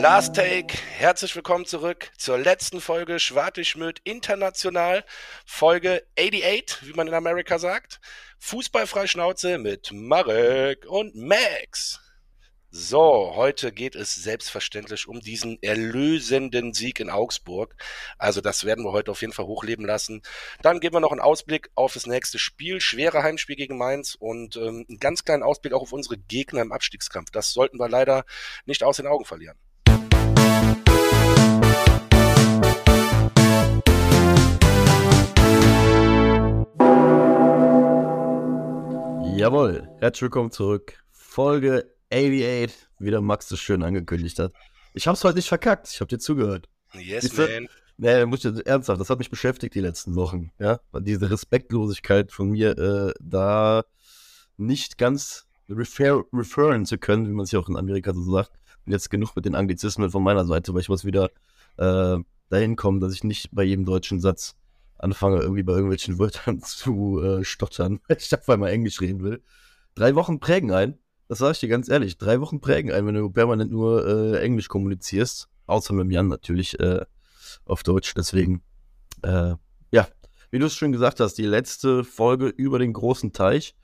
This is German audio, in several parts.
Last Take, herzlich willkommen zurück zur letzten Folge Schwartischmüt International, Folge 88, wie man in Amerika sagt. Fußballfrei Schnauze mit Marek und Max. So, heute geht es selbstverständlich um diesen erlösenden Sieg in Augsburg. Also das werden wir heute auf jeden Fall hochleben lassen. Dann geben wir noch einen Ausblick auf das nächste Spiel, schwere Heimspiel gegen Mainz und ähm, einen ganz kleinen Ausblick auch auf unsere Gegner im Abstiegskampf. Das sollten wir leider nicht aus den Augen verlieren. Jawohl, herzlich willkommen zurück. Folge 88, wie der Max das schön angekündigt hat. Ich hab's heute nicht verkackt, ich hab dir zugehört. Yes, Siehste? man. Nee, muss ich ernsthaft, das hat mich beschäftigt die letzten Wochen, ja. Diese Respektlosigkeit von mir, äh, da nicht ganz refer referen zu können, wie man es ja auch in Amerika so sagt. Und jetzt genug mit den Anglizismen von meiner Seite, weil ich muss wieder äh, dahin kommen, dass ich nicht bei jedem deutschen Satz anfange, irgendwie bei irgendwelchen Wörtern zu äh, stottern, weil ich auf einmal Englisch reden will. Drei Wochen prägen ein, das sage ich dir ganz ehrlich, drei Wochen prägen ein, wenn du permanent nur äh, Englisch kommunizierst, außer mit Jan natürlich äh, auf Deutsch, deswegen, äh, ja, wie du es schon gesagt hast, die letzte Folge über den großen Teich,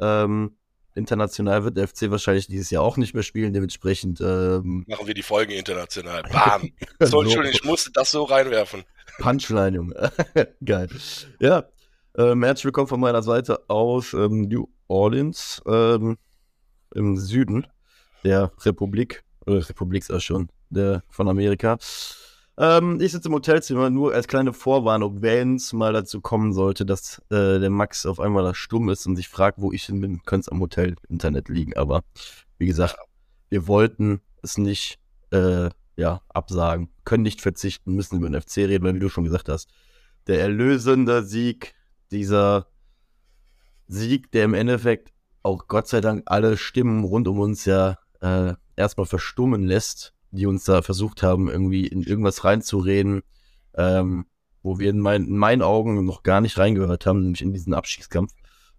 ähm, international wird der FC wahrscheinlich dieses Jahr auch nicht mehr spielen, dementsprechend, ähm, Machen wir die Folgen international. Bam. So, Entschuldigung, ich musste das so reinwerfen. Punchline, Junge. Geil. Ja, ähm, herzlich willkommen von meiner Seite aus ähm, New Orleans ähm, im Süden der Republik, oder Republik ist auch schon, der von Amerika. Ähm, ich sitze im Hotelzimmer, nur als kleine Vorwarnung, wenn es mal dazu kommen sollte, dass äh, der Max auf einmal da stumm ist und sich fragt, wo ich hin bin, könnte es am Hotel-Internet liegen. Aber wie gesagt, wir wollten es nicht äh, ja, absagen, können nicht verzichten, müssen über den FC reden, weil wie du schon gesagt hast, der erlösende Sieg, dieser Sieg, der im Endeffekt auch Gott sei Dank alle Stimmen rund um uns ja äh, erstmal verstummen lässt, die uns da versucht haben, irgendwie in irgendwas reinzureden, ähm, wo wir in, mein, in meinen Augen noch gar nicht reingehört haben, nämlich in diesen Abstiegskampf.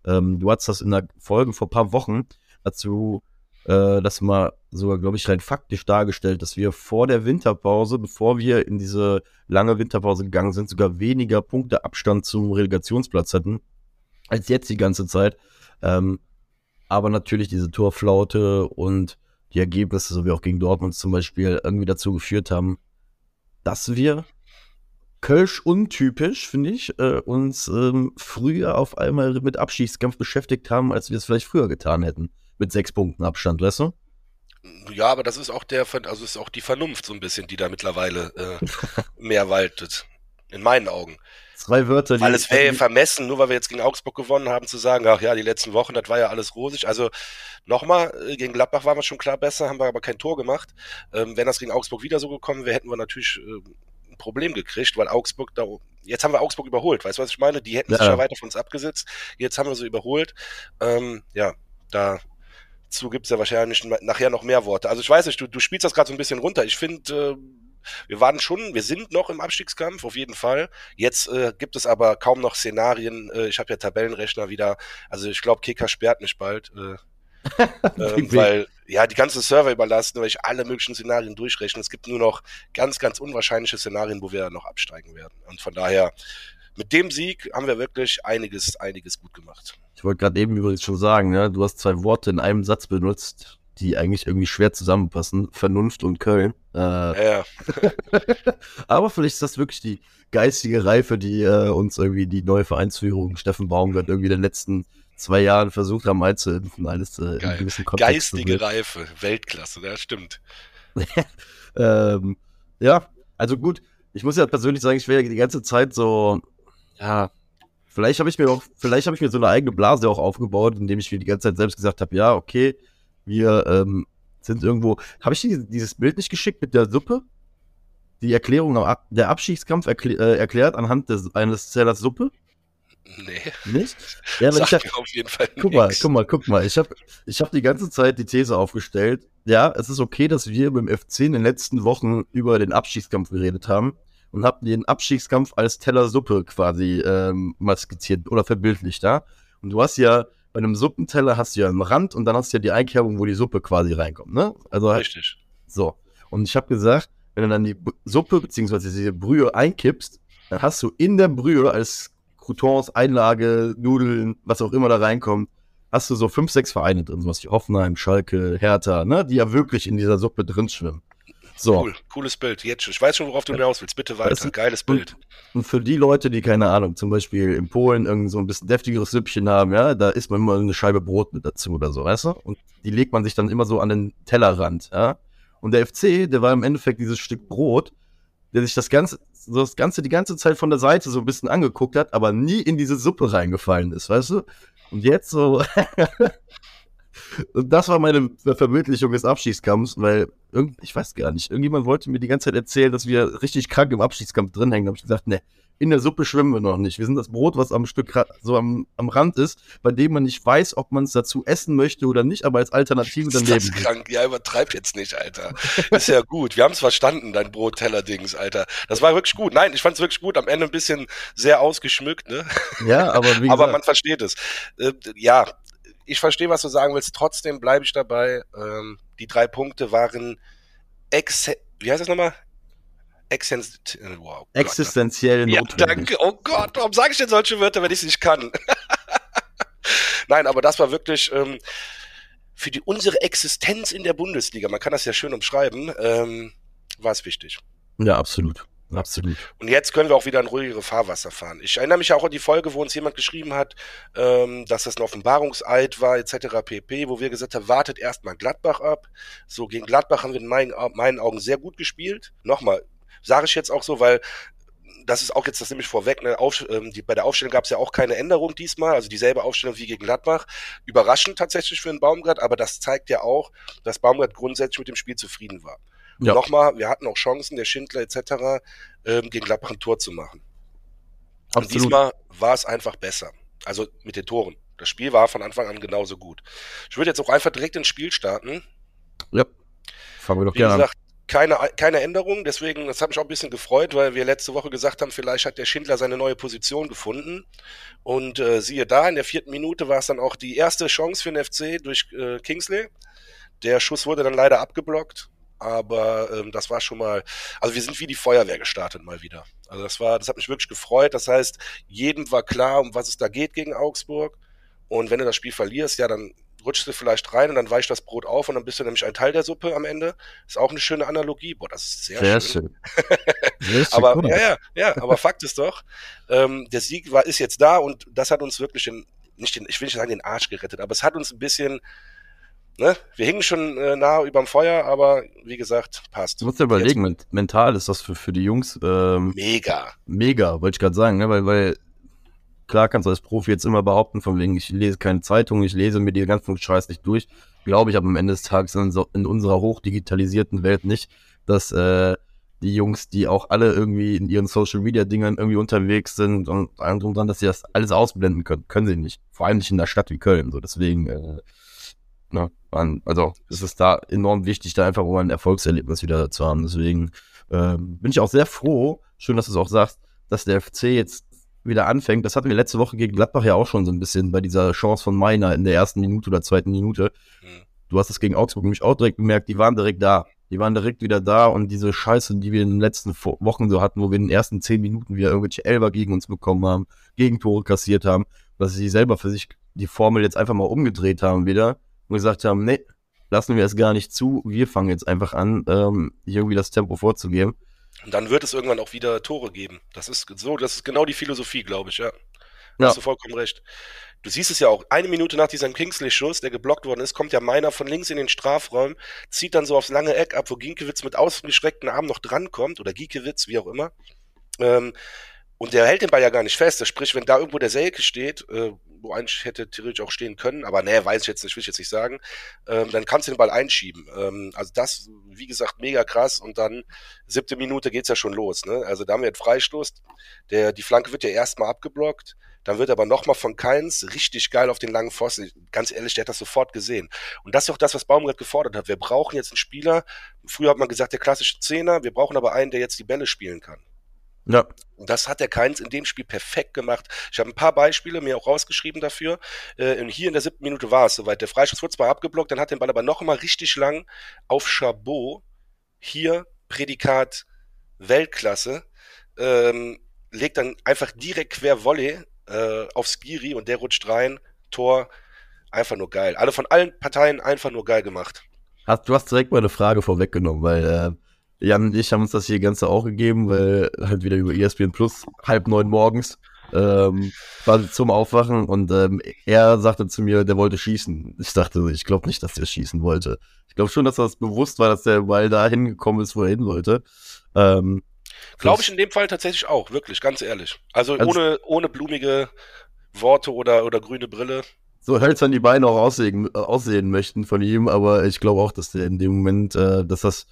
Ähm, du hast das in der Folge vor ein paar Wochen dazu äh, das mal sogar, glaube ich, rein faktisch dargestellt, dass wir vor der Winterpause, bevor wir in diese lange Winterpause gegangen sind, sogar weniger Punkteabstand zum Relegationsplatz hatten, als jetzt die ganze Zeit. Ähm, aber natürlich diese Torflaute und die Ergebnisse, so wie auch gegen Dortmund zum Beispiel, irgendwie dazu geführt haben, dass wir Kölsch untypisch, finde ich, äh, uns ähm, früher auf einmal mit Abschiedskampf beschäftigt haben, als wir es vielleicht früher getan hätten. Mit sechs Punkten Abstand, weißt du? Ja, aber das ist auch der, also ist auch die Vernunft so ein bisschen, die da mittlerweile äh, mehr waltet. In meinen Augen. Zwei Wörter, Weil es wäre vermessen, nur weil wir jetzt gegen Augsburg gewonnen haben, zu sagen, ach ja, die letzten Wochen, das war ja alles rosig. Also nochmal, äh, gegen Gladbach waren wir schon klar besser, haben wir aber kein Tor gemacht. Ähm, wenn das gegen Augsburg wieder so gekommen wäre, hätten wir natürlich äh, ein Problem gekriegt, weil Augsburg da, jetzt haben wir Augsburg überholt, weißt du, was ich meine? Die hätten Ja. sich ja weiter von uns abgesetzt, jetzt haben wir sie überholt. Ähm, ja, dazu gibt's ja wahrscheinlich nachher noch mehr Worte. Also ich weiß nicht, du, du spielst das gerade so ein bisschen runter. Ich finde, äh, wir waren schon, wir sind noch im Abstiegskampf, auf jeden Fall. Jetzt äh, gibt es aber kaum noch Szenarien. Äh, ich habe ja Tabellenrechner wieder. Also ich glaube, Kicker sperrt mich bald. Äh, ähm, weil ja die ganzen Server überlasten, weil ich alle möglichen Szenarien durchrechne. Es gibt nur noch ganz, ganz unwahrscheinliche Szenarien, wo wir noch absteigen werden. Und von daher, mit dem Sieg haben wir wirklich einiges, einiges gut gemacht. Ich wollte gerade eben übrigens schon sagen, ne? du hast zwei Worte in einem Satz benutzt, die eigentlich irgendwie schwer zusammenpassen. Vernunft und Köln. Äh, Ja, aber vielleicht ist das wirklich die geistige Reife, die äh, uns irgendwie die neue Vereinsführung Steffen Baumgart irgendwie in den letzten zwei Jahren versucht haben einzuimpfen. Alles äh, in gewissen Kontext Geistige. Reife, Weltklasse, ja, stimmt. Ähm, ja, also gut. Ich muss ja persönlich sagen, ich wäre ja die ganze Zeit so, ja, vielleicht habe ich mir auch, vielleicht habe ich mir so eine eigene Blase auch aufgebaut, indem ich mir die ganze Zeit selbst gesagt habe, ja, okay, wir ähm, sind irgendwo. Habe ich dir dieses Bild nicht geschickt mit der Suppe? Die Erklärung, Ab der Abschiedskampf erkl äh, erklärt anhand des, eines Zellers Suppe? Nee, Nicht? Ja, wenn ich mir auf jeden Fall Guck mal, guck mal, guck mal. Ich habe ich hab die ganze Zeit die These aufgestellt. Ja, es ist okay, dass wir beim FC in den letzten Wochen über den Abstiegskampf geredet haben und haben den Abstiegskampf als Teller Suppe quasi ähm, mal skizziert oder verbildlicht, ja. Und du hast ja bei einem Suppenteller hast du ja einen Rand und dann hast du ja die Einkerbung, wo die Suppe quasi reinkommt, ne? Also Richtig. so. Und ich habe gesagt, wenn du dann die Suppe bzw. diese Brühe einkippst, dann hast du in der Brühe als Croutons, Einlage, Nudeln, was auch immer da reinkommt, hast du so fünf, sechs Vereine drin, sowas wie Hoffenheim, Schalke, Hertha, ne, die ja wirklich in dieser Suppe drin schwimmen. So. Cool, cooles Bild. Jetzt schon. Ich weiß schon, worauf du hinaus willst. Bitte weiter. Geiles Bild. Und für die Leute, die keine Ahnung, zum Beispiel in Polen irgend so ein bisschen deftigeres Süppchen haben, ja, da isst man immer eine Scheibe Brot mit dazu oder so, weißt du? Und die legt man sich dann immer so an den Tellerrand, ja. Und der FC, der war im Endeffekt dieses Stück Brot, der sich das Ganze, so das Ganze die ganze Zeit von der Seite so ein bisschen angeguckt hat, aber nie in diese Suppe reingefallen ist, weißt du? Und jetzt so. Und das war meine Verbildlichung des Abschiedskampfs, weil irgend, ich weiß gar nicht, irgendjemand wollte mir die ganze Zeit erzählen, dass wir richtig krank im Abschiedskampf drin hängen. Da habe ich gesagt, ne, in der Suppe schwimmen wir noch nicht. Wir sind das Brot, was am Stück so am, am Rand ist, bei dem man nicht weiß, ob man es dazu essen möchte oder nicht, aber als Alternative daneben. Ist das krank? Ja, übertreib jetzt nicht, Alter. Ist ja gut. Wir haben es verstanden, dein Brotteller-Dings, Alter. Das war wirklich gut. Nein, ich fand es wirklich gut. Am Ende ein bisschen sehr ausgeschmückt, ne? Ja, aber wie gesagt, Aber man versteht es. Äh, ja, ich verstehe, was du sagen willst. Trotzdem bleibe ich dabei. Ähm, die drei Punkte waren ex wie heißt das nochmal? Existen wow, Existenziell notwendig. Ja, danke. Oh Gott, warum sage ich denn solche Wörter, wenn ich es nicht kann? Nein, aber das war wirklich ähm, für die unsere Existenz in der Bundesliga, man kann das ja schön umschreiben, ähm, war es wichtig. Ja, absolut. Absolut. Und jetzt können wir auch wieder in ruhigere Fahrwasser fahren. Ich erinnere mich auch an die Folge, wo uns jemand geschrieben hat, ähm, dass das ein Offenbarungseid war, etc. pp., wo wir gesagt haben, wartet erstmal Gladbach ab. So, gegen Gladbach haben wir in meinen, meinen Augen sehr gut gespielt. Nochmal, sage ich jetzt auch so, weil das ist auch jetzt das nämlich vorweg, ne, auf, ähm, die, bei der Aufstellung gab es ja auch keine Änderung diesmal, also dieselbe Aufstellung wie gegen Gladbach. Überraschend tatsächlich für den Baumgart, aber das zeigt ja auch, dass Baumgart grundsätzlich mit dem Spiel zufrieden war. Ja. Nochmal, wir hatten auch Chancen, der Schindler etc., ähm, gegen Gladbach Tor zu machen. Absolut. Und diesmal war es einfach besser. Also mit den Toren. Das Spiel war von Anfang an genauso gut. Ich würde jetzt auch einfach direkt ins Spiel starten. Ja. Fangen wir doch Wie gerne gesagt, an. Keine, keine Änderung, deswegen, das hat mich auch ein bisschen gefreut, weil wir letzte Woche gesagt haben, vielleicht hat der Schindler seine neue Position gefunden. Und äh, siehe da, in der vierten Minute war es dann auch die erste Chance für den FC durch äh, Kingsley. Der Schuss wurde dann leider abgeblockt aber ähm, das war schon mal, also wir sind wie die Feuerwehr gestartet mal wieder. Also das war, das hat mich wirklich gefreut. Das heißt, jedem war klar, um was es da geht gegen Augsburg. Und wenn du das Spiel verlierst, ja, dann rutschst du vielleicht rein und dann weicht das Brot auf und dann bist du nämlich ein Teil der Suppe am Ende. Ist auch eine schöne Analogie. Boah, das ist sehr, sehr schön. schön. aber ja, ja, ja, aber Fakt ist doch, ähm, der Sieg war, ist jetzt da und das hat uns wirklich den, nicht den, ich will nicht sagen den Arsch gerettet, aber es hat uns ein bisschen ne, wir hingen schon äh, nah überm Feuer, aber wie gesagt, passt. Du musst dir überlegen, Jetzt. mental ist das für, für die Jungs ähm, mega. Mega, wollte ich gerade sagen, ne? weil, weil klar kannst du als Profi jetzt immer behaupten, von wegen, ich lese keine Zeitung, ich lese mir die ganzen Scheiß nicht durch. Glaube ich aber am Ende des Tages in, so, in unserer hochdigitalisierten Welt nicht, dass äh, die Jungs, die auch alle irgendwie in ihren Social Media Dingern irgendwie unterwegs sind und allem drum dran, dass sie das alles ausblenden können. Können sie nicht. Vor allem nicht in einer Stadt wie Köln. So, deswegen, äh, Ne? Also es ist da enorm wichtig, da einfach mal ein Erfolgserlebnis wieder zu haben. Deswegen äh, bin ich auch sehr froh, schön, dass du es auch sagst, dass der FC jetzt wieder anfängt. Das hatten wir letzte Woche gegen Gladbach ja auch schon so ein bisschen bei dieser Chance von Meiner in der ersten Minute oder zweiten Minute. Mhm. Du hast es gegen Augsburg nämlich auch direkt gemerkt, die waren direkt da. Die waren direkt wieder da und diese Scheiße, die wir in den letzten Wochen so hatten, wo wir in den ersten zehn Minuten wieder irgendwelche Elber gegen uns bekommen haben, Gegentore kassiert haben, dass sie selber für sich die Formel jetzt einfach mal umgedreht haben wieder und gesagt haben, nee, lassen wir es gar nicht zu, wir fangen jetzt einfach an, ähm, hier irgendwie das Tempo vorzugeben. Und dann wird es irgendwann auch wieder Tore geben. Das ist so, das ist genau die Philosophie, glaube ich, ja. ja. Hast du vollkommen recht. Du siehst es ja auch, eine Minute nach diesem Kingsley-Schuss, der geblockt worden ist, kommt ja meiner von links in den Strafraum, zieht dann so aufs lange Eck ab, wo Giekewitz mit ausgestreckten Armen noch drankommt, oder Giekewitz, wie auch immer. Ähm, und der hält den Ball ja gar nicht fest. Sprich, wenn da irgendwo der Selke steht, äh, wo eigentlich hätte theoretisch auch stehen können, aber nee, weiß ich jetzt nicht, will ich jetzt nicht sagen, ähm, dann kannst du den Ball einschieben. Ähm, also das, wie gesagt, mega krass und dann siebte Minute geht's ja schon los. Ne? Also da haben wir jetzt Freistoß, der, die Flanke wird ja erstmal abgeblockt, dann wird aber nochmal von Keins richtig geil auf den langen Pfosten. Ganz ehrlich, der hat das sofort gesehen. Und das ist auch das, was Baumgart gefordert hat. Wir brauchen jetzt einen Spieler, früher hat man gesagt, der klassische Zehner, wir brauchen aber einen, der jetzt die Bälle spielen kann. Ja. Das hat der Keins in dem Spiel perfekt gemacht. Ich habe ein paar Beispiele mir auch rausgeschrieben dafür. Äh, hier in der siebten Minute war es soweit. Der Freistoß wurde zwar abgeblockt, dann hat den Ball aber noch mal richtig lang auf Chabot hier Prädikat Weltklasse, ähm, legt dann einfach direkt quer Volley äh, auf Skiri und der rutscht rein, Tor, einfach nur geil. Alle von allen Parteien einfach nur geil gemacht. Hast, du hast direkt mal eine Frage vorweggenommen, weil äh, Jan und ich haben uns das hier Ganze auch gegeben, weil halt wieder über ESPN Plus halb neun morgens ähm, quasi zum Aufwachen und ähm, er sagte zu mir, der wollte schießen. Ich dachte, ich glaube nicht, dass der schießen wollte. Ich glaube schon, dass das bewusst war, dass der Ball da hingekommen ist, wo er hin wollte. Ähm, Glaube ich in dem Fall tatsächlich auch, wirklich, ganz ehrlich. Also, also ohne, ohne blumige Worte oder, oder grüne Brille. So hölzern die Beine auch aussehen, aussehen möchten von ihm, aber ich glaube auch, dass der in dem Moment, äh, dass das,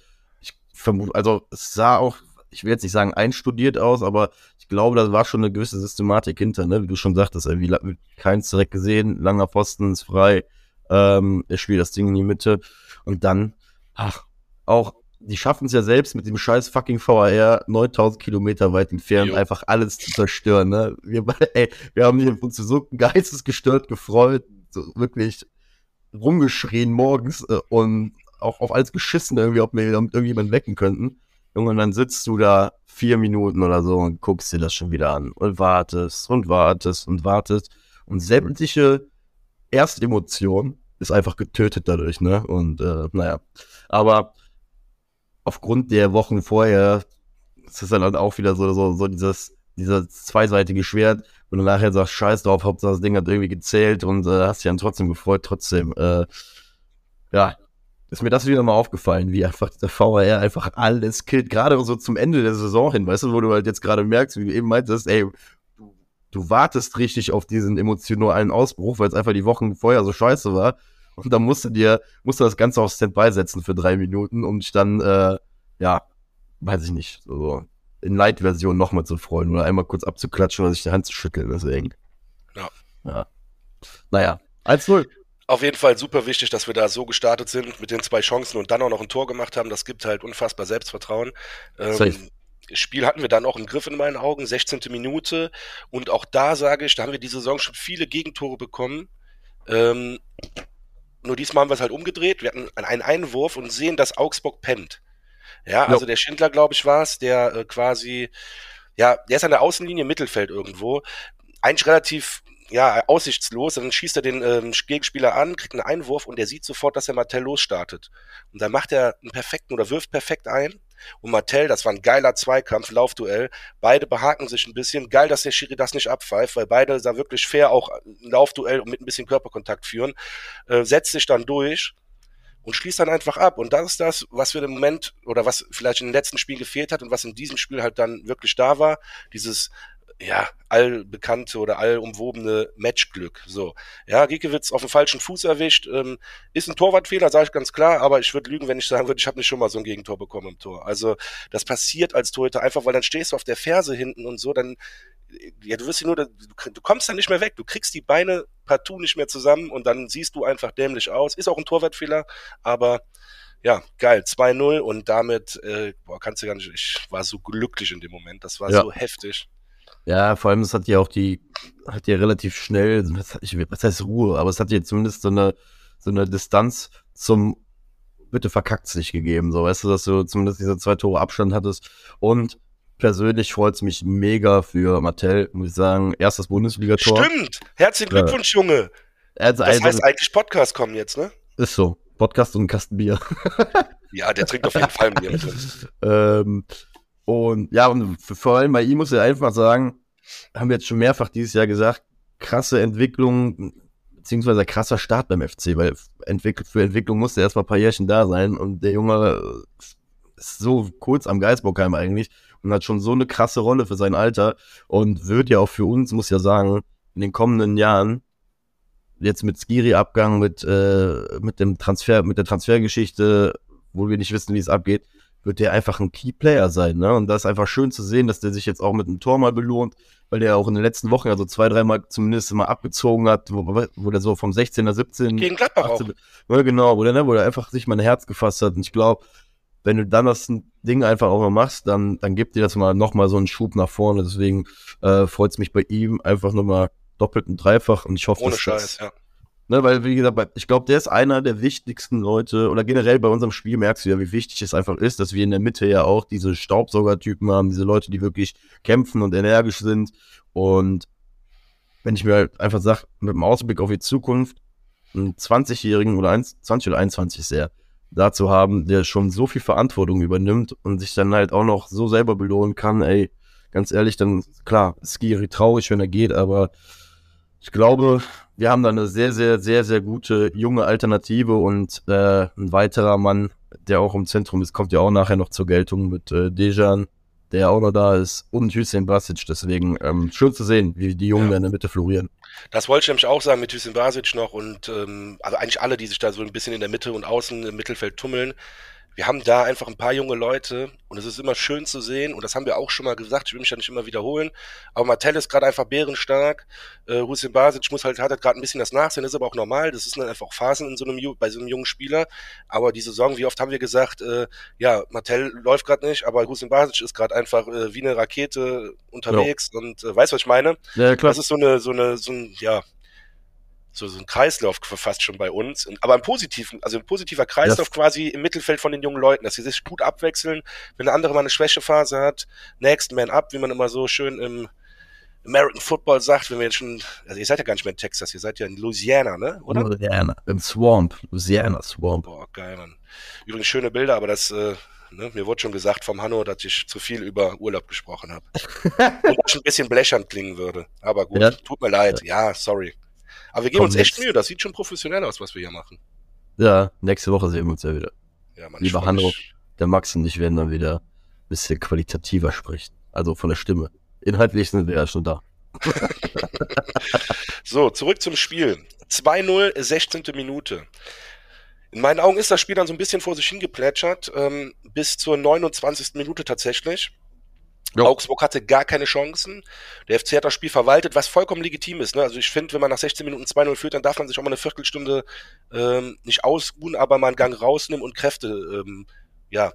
also es sah auch, ich will jetzt nicht sagen einstudiert aus, aber ich glaube, da war schon eine gewisse Systematik hinter, ne? Wie du schon sagtest, irgendwie keins direkt gesehen, langer Pfosten ist frei, ähm, er spielt das Ding in die Mitte und dann, ach, auch die schaffen es ja selbst mit dem scheiß fucking VAR 9000 Kilometer weit entfernt jo. einfach alles zu zerstören. Ne? Wir, ey, wir haben uns so geistesgestört gefreut, so wirklich rumgeschrien morgens äh, und auch auf alles geschissen irgendwie, ob wir irgendjemanden wecken könnten. Junge, und dann sitzt du da vier Minuten oder so und guckst dir das schon wieder an und wartest und wartest und wartest und sämtliche Erstemotion ist einfach getötet dadurch, ne? Und äh, naja, aber aufgrund der Wochen vorher ist es dann halt auch wieder so, so, so dieses, dieses zweiseitige Schwert, wenn du nachher sagst, scheiß drauf, Hauptsache das Ding hat irgendwie gezählt und äh, hast dich dann trotzdem gefreut, trotzdem, äh, ja, ist mir das wieder mal aufgefallen, wie einfach der VAR einfach alles killt, gerade so zum Ende der Saison hin, weißt du, wo du halt jetzt gerade merkst, wie du eben meintest, ey, du, du wartest richtig auf diesen emotionalen Ausbruch, weil es einfach die Wochen vorher so scheiße war und dann musst du dir, musst du das Ganze auf Standby setzen für drei Minuten, um dich dann, äh, ja, weiß ich nicht, so in Light-Version nochmal zu freuen oder einmal kurz abzuklatschen oder sich die Hand zu schütteln, deswegen. Ja. ja. Naja, 1-0. Auf jeden Fall super wichtig, dass wir da so gestartet sind mit den zwei Chancen und dann auch noch ein Tor gemacht haben. Das gibt halt unfassbar Selbstvertrauen. Ähm, Spiel hatten wir dann auch im Griff in meinen Augen, 16. Minute. Und auch da sage ich, da haben wir diese Saison schon viele Gegentore bekommen. Ähm, nur diesmal haben wir es halt umgedreht. Wir hatten einen Einwurf und sehen, dass Augsburg pennt. Ja, also der Schindler, glaube ich, war es, der äh, quasi, ja, der ist an der Außenlinie Mittelfeld irgendwo. Eigentlich relativ ja, aussichtslos. Dann schießt er den ähm, Gegenspieler an, kriegt einen Einwurf und der sieht sofort, dass er Martell losstartet. Und dann macht er einen perfekten oder wirft perfekt ein. Und Martell, das war ein geiler Zweikampf, Laufduell. Beide behaken sich ein bisschen. Geil, dass der Schiri das nicht abpfeift, weil beide da wirklich fair auch ein Laufduell und mit ein bisschen Körperkontakt führen. Äh, setzt sich dann durch und schließt dann einfach ab. Und das ist das, was wir im Moment oder was vielleicht in den letzten Spielen gefehlt hat und was in diesem Spiel halt dann wirklich da war. Dieses ja, allbekannte oder allumwobene Matchglück. So, ja, Giekewitz auf dem falschen Fuß erwischt, ähm, ist ein Torwartfehler, sage ich ganz klar, aber ich würde lügen, wenn ich sagen würde, ich habe nicht schon mal so ein Gegentor bekommen im Tor. Also das passiert als Torhüter einfach, weil dann stehst du auf der Ferse hinten und so, dann ja, du wirst nur, du, du kommst dann nicht mehr weg, du kriegst die Beine partout nicht mehr zusammen und dann siehst du einfach dämlich aus. Ist auch ein Torwartfehler, aber ja, geil, 2-0 und damit, äh, boah, kannst du gar nicht, ich war so glücklich in dem Moment, das war ja. so heftig. Ja, vor allem, es hat ja auch die, hat ja relativ schnell, was heißt Ruhe, aber es hat ja zumindest so eine, so eine Distanz zum bitte verkackt sich gegeben, so weißt du, dass du zumindest diese zwei Tore Abstand hattest und persönlich freut es mich mega für Martell, muss ich sagen, erstes Bundesligator. Stimmt, herzlichen Glückwunsch, ja. Junge. Also, das heißt eigentlich Podcast kommen jetzt, ne? Ist so, Podcast und ein Kasten Bier. ja, der trinkt auf jeden Fall ein Bier. ähm, und ja, und vor allem bei ihm muss ich einfach sagen, haben wir jetzt schon mehrfach dieses Jahr gesagt, krasse Entwicklung, beziehungsweise krasser Start beim FC, weil für Entwicklung musste erst mal ein paar Jährchen da sein und der Junge ist so kurz am Geisbockheim eigentlich und hat schon so eine krasse Rolle für sein Alter und wird ja auch für uns, muss ja sagen, in den kommenden Jahren jetzt mit Skiri-Abgang, mit, äh, mit dem Transfer, mit der Transfergeschichte, wo wir nicht wissen, wie es abgeht, wird der einfach ein Key Player sein, ne? Und das ist einfach schön zu sehen, dass der sich jetzt auch mit einem Tor mal belohnt, weil der auch in den letzten Wochen also zwei, dreimal zumindest mal abgezogen hat, wo, wo der so vom 16er, 17. Gegen Gladbach 18, auch. Ja, genau, wo der, ne, wo der einfach sich mal ein Herz gefasst hat. Und ich glaube, wenn du dann das Ding einfach auch mal machst, dann, dann gibt dir das mal nochmal so einen Schub nach vorne. Deswegen äh, freut es mich bei ihm einfach nochmal doppelt und dreifach. Und ich hoffe, Ohne dass Scheiß, das, Ne, weil, wie gesagt, ich glaube, der ist einer der wichtigsten Leute, oder generell bei unserem Spiel merkst du ja, wie wichtig es einfach ist, dass wir in der Mitte ja auch diese Staubsaugertypen haben, diese Leute, die wirklich kämpfen und energisch sind. Und wenn ich mir halt einfach sage, mit dem Ausblick auf die Zukunft, einen 20-Jährigen oder 20 oder 21 sehr, dazu haben, der schon so viel Verantwortung übernimmt und sich dann halt auch noch so selber belohnen kann, ey, ganz ehrlich, dann, klar, Skiri traurig, wenn er geht, aber ich glaube, wir haben da eine sehr, sehr, sehr, sehr gute junge Alternative und äh, ein weiterer Mann, der auch im Zentrum ist, kommt ja auch nachher noch zur Geltung mit äh, Dejan, der auch noch da ist, und Hüseyin Basic. Deswegen ähm, schön zu sehen, wie die Jungen ja. in der Mitte florieren. Das wollte ich nämlich auch sagen mit Hüseyin Basic noch und ähm, also eigentlich alle, die sich da so ein bisschen in der Mitte und außen im Mittelfeld tummeln wir haben da einfach ein paar junge Leute und es ist immer schön zu sehen und das haben wir auch schon mal gesagt, ich will mich ja nicht immer wiederholen, aber Martell ist gerade einfach bärenstark, äh, Hussein Basic muss halt, hat halt gerade ein bisschen das Nachsehen, das ist aber auch normal, das ist dann einfach auch Phasen in so einem, bei so einem jungen Spieler, aber die Saison, wie oft haben wir gesagt, äh, ja, Martell läuft gerade nicht, aber Hussein Basic ist gerade einfach äh, wie eine Rakete unterwegs ja. und äh, weißt was ich meine? Ja, klar. Das ist so eine, so eine, so ein, ja, so, so ein Kreislauf fast schon bei uns. Aber ein positiven, also ein positiver Kreislauf ja. quasi im Mittelfeld von den jungen Leuten, dass sie sich gut abwechseln. Wenn der andere mal eine Schwächephase hat, next man up, wie man immer so schön im American Football sagt, wenn wir jetzt schon, also ihr seid ja gar nicht mehr in Texas, ihr seid ja in Louisiana, ne? Oder? Louisiana, im Swamp, Louisiana Swamp. Boah, geil, Mann. Übrigens schöne Bilder, aber das, äh, ne, mir wurde schon gesagt vom Hanno, dass ich zu viel über Urlaub gesprochen habe. Und dass ich ein bisschen blechern klingen würde. Aber gut, ja. tut mir leid. Ja, sorry. Aber wir geben uns echt Mühe, das sieht schon professionell aus, was wir hier machen. Ja, nächste Woche sehen wir uns ja wieder. Ja, Mann, Lieber Hanno, der Max und ich werden dann wieder ein bisschen qualitativer sprechen. Also von der Stimme. Inhaltlich sind wir ja schon da. so, zurück zum Spiel. 2-0, 16. Minute. In meinen Augen ist das Spiel dann so ein bisschen vor sich hingeplätschert, ähm, bis zur 29. Minute tatsächlich. Jo. Augsburg hatte gar keine Chancen. Der FC hat das Spiel verwaltet, was vollkommen legitim ist. Ne? Also ich finde, wenn man nach 16 Minuten 2-0 führt, dann darf man sich auch mal eine Viertelstunde ähm, nicht ausruhen, aber mal einen Gang rausnehmen und Kräfte ähm, ja,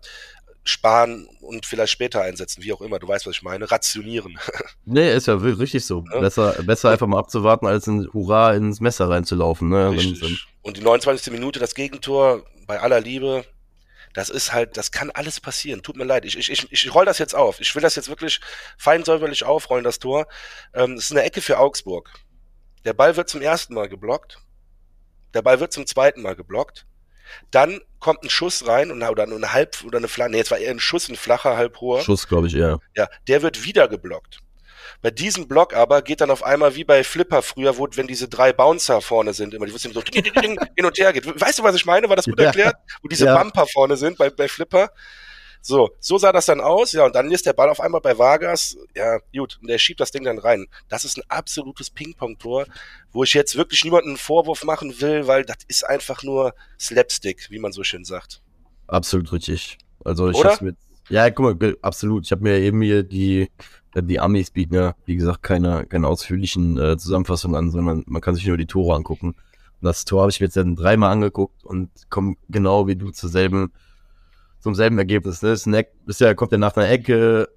sparen und vielleicht später einsetzen, wie auch immer. Du weißt, was ich meine. Rationieren. Nee, ist ja richtig so. Ja. Besser, besser einfach mal abzuwarten, als in Hurra ins Messer reinzulaufen. Ne? Richtig. Und die 29. Minute, das Gegentor, bei aller Liebe, das ist halt, das kann alles passieren. Tut mir leid. Ich, ich, ich, ich roll das jetzt auf. Ich will das jetzt wirklich fein säuberlich aufrollen, das Tor. Ähm, das ist eine Ecke für Augsburg. Der Ball wird zum ersten Mal geblockt. Der Ball wird zum zweiten Mal geblockt. Dann kommt ein Schuss rein und, oder eine halb oder eine flache, nee, jetzt war eher ein Schuss, ein flacher, halb hoher. Schuss, glaube ich, eher. Ja, der wird wieder geblockt. Bei diesem Block aber geht dann auf einmal wie bei Flipper früher, wo, wenn diese drei Bouncer vorne sind, immer, die wussten so ding, ding, ding, hin und her geht. Weißt du, was ich meine? War das gut erklärt? Wo diese ja. Bumper vorne sind bei, bei Flipper. So, so sah das dann aus, ja, und dann ist der Ball auf einmal bei Vargas, ja, gut, und der schiebt das Ding dann rein. Das ist ein absolutes Ping-Pong-Tor, wo ich jetzt wirklich niemanden einen Vorwurf machen will, weil das ist einfach nur Slapstick, wie man so schön sagt. Absolut richtig. Also ich hab's mit, ja, guck mal, absolut. Ich habe mir eben hier die die Amis bieten ja, wie gesagt, keine, keine ausführlichen äh, Zusammenfassungen an, sondern man kann sich nur die Tore angucken. Und das Tor habe ich mir jetzt dann dreimal angeguckt und komme genau wie du zur selben, zum selben Ergebnis. Ne? Ist, Eck, ist kommt ja nach einer Ecke,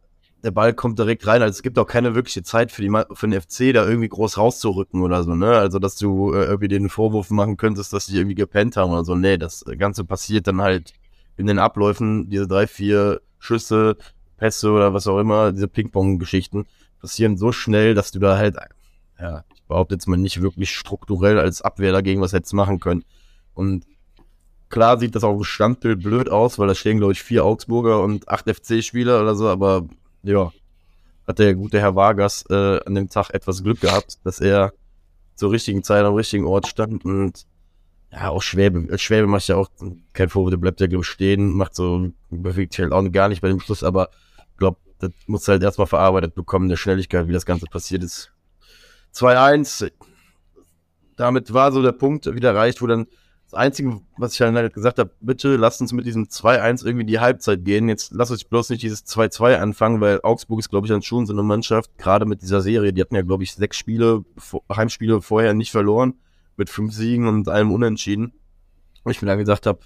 der Ball kommt direkt rein. Also es gibt auch keine wirkliche Zeit für, die, für den FC, da irgendwie groß rauszurücken oder so. Ne? Also dass du äh, irgendwie den Vorwurf machen könntest, dass die irgendwie gepennt haben oder so. Nee, das Ganze passiert dann halt in den Abläufen, diese drei, vier Schüsse, Pässe oder was auch immer, diese Ping-Pong-Geschichten passieren so schnell, dass du da halt, ja, ich behaupte jetzt mal nicht wirklich strukturell als Abwehr dagegen was hättest machen können. Und klar sieht das auch im Standbild blöd aus, weil da stehen, glaube ich, vier Augsburger und acht FC-Spieler oder so, aber ja, hat der gute Herr Vargas äh, an dem Tag etwas Glück gehabt, dass er zur richtigen Zeit am richtigen Ort stand und ja, auch Schwäbe. Schwäbe macht ja auch kein Vorwurf, der bleibt ja, glaube ich, stehen, macht so, bewegt sich halt auch gar nicht bei dem Schluss, aber glaube, das muss halt erstmal verarbeitet bekommen, der Schnelligkeit, wie das Ganze passiert ist. 2-1. Damit war so der Punkt wieder erreicht, wo dann das Einzige, was ich halt gesagt habe, bitte lasst uns mit diesem 2-1 irgendwie die Halbzeit gehen. Jetzt lasst euch bloß nicht dieses 2-2 anfangen, weil Augsburg ist, glaube ich, dann schon so eine Mannschaft, gerade mit dieser Serie, die hatten ja, glaube ich, sechs Spiele, Heimspiele vorher nicht verloren, mit fünf Siegen und allem Unentschieden. Und ich mir dann gesagt habe,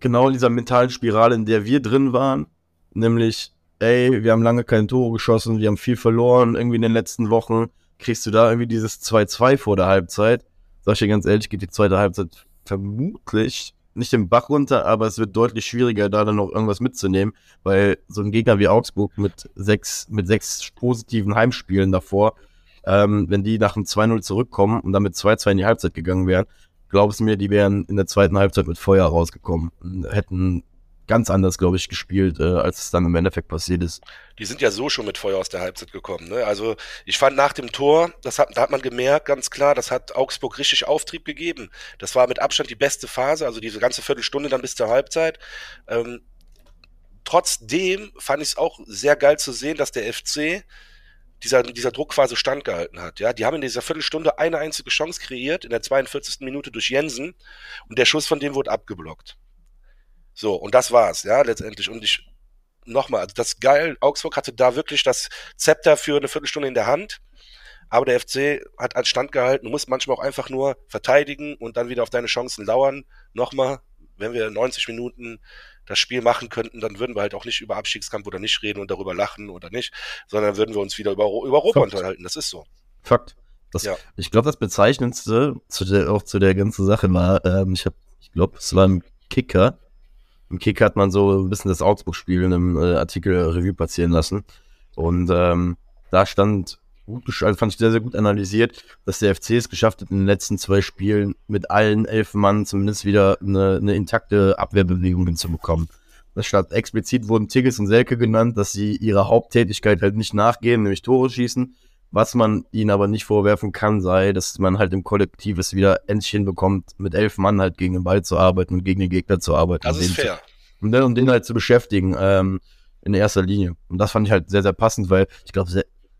genau in dieser mentalen Spirale, in der wir drin waren, nämlich, ey, wir haben lange keine Tore geschossen, wir haben viel verloren irgendwie in den letzten Wochen, kriegst du da irgendwie dieses 2-2 vor der Halbzeit? Sag ich dir ganz ehrlich, geht die zweite Halbzeit vermutlich nicht den Bach runter, aber es wird deutlich schwieriger, da dann noch irgendwas mitzunehmen, weil so ein Gegner wie Augsburg mit sechs, mit sechs positiven Heimspielen davor, ähm, wenn die nach einem 2-0 zurückkommen und dann mit 2-2 in die Halbzeit gegangen wären, glaubst du mir, die wären in der zweiten Halbzeit mit Feuer rausgekommen und hätten ganz anders, glaube ich, gespielt, äh, als es dann im Endeffekt passiert ist. Die sind ja so schon mit Feuer aus der Halbzeit gekommen. Ne? Also ich fand nach dem Tor, das hat, da hat man gemerkt, ganz klar, das hat Augsburg richtig Auftrieb gegeben. Das war mit Abstand die beste Phase, also diese ganze Viertelstunde dann bis zur Halbzeit. Ähm, trotzdem fand ich es auch sehr geil zu sehen, dass der FC dieser, dieser Druckphase standgehalten hat. Ja, die haben in dieser Viertelstunde eine einzige Chance kreiert, in der 42. Minute durch Jensen, und der Schuss von dem wurde abgeblockt. So, und das war's, ja, letztendlich. Und ich, nochmal, also das geil, Augsburg hatte da wirklich das Zepter für eine Viertelstunde in der Hand. Aber der FC hat an Stand gehalten. Du musst manchmal auch einfach nur verteidigen und dann wieder auf deine Chancen lauern. Nochmal, wenn wir 90 Minuten das Spiel machen könnten, dann würden wir halt auch nicht über Abstiegskampf oder nicht reden und darüber lachen oder nicht, sondern würden wir uns wieder über, über Europa Fakt. unterhalten. Das ist so. Fakt. Das, ja. Ich glaube, das Bezeichnendste zu der, auch zu der ganzen Sache war, ähm, ich habe, ich glaube, es war ein Kicker, im Kick hat man so ein bisschen das Augsburg-Spiel in einem äh, Artikel Revue passieren lassen. Und ähm, da stand gut, also fand ich sehr, sehr gut analysiert, dass der FC es geschafft hat, in den letzten zwei Spielen mit allen elf Mann zumindest wieder eine, eine intakte Abwehrbewegung hinzubekommen. Das stand explizit wurden Tigges und Selke genannt, dass sie ihrer Haupttätigkeit halt nicht nachgehen, nämlich Tore schießen. Was man ihnen aber nicht vorwerfen kann, sei, dass man halt im Kollektiv es wieder endlich hinbekommt, mit elf Mann halt gegen den Ball zu arbeiten und gegen den Gegner zu arbeiten. Das ist fair. Zu, und, den, um den halt zu beschäftigen, ähm, in erster Linie. Und das fand ich halt sehr, sehr passend, weil ich glaube,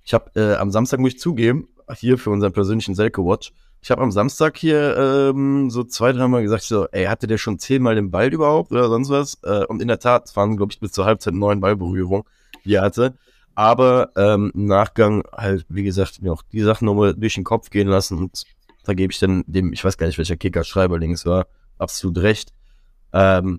ich habe äh, am Samstag, muss ich zugeben, hier für unseren persönlichen Selke-Watch, ich habe am Samstag hier ähm, so zwei, dreimal gesagt, so, ey, hatte der schon zehnmal den Ball überhaupt oder sonst was? Äh, und in der Tat waren, glaube ich, bis zur Halbzeit neun Ballberührungen, die er hatte. Aber ähm, im Nachgang halt, wie gesagt, mir auch die Sachen nochmal durch den Kopf gehen lassen und da gebe ich dann dem, ich weiß gar nicht, welcher Kicker-Schreiberling es war, absolut recht. Ähm,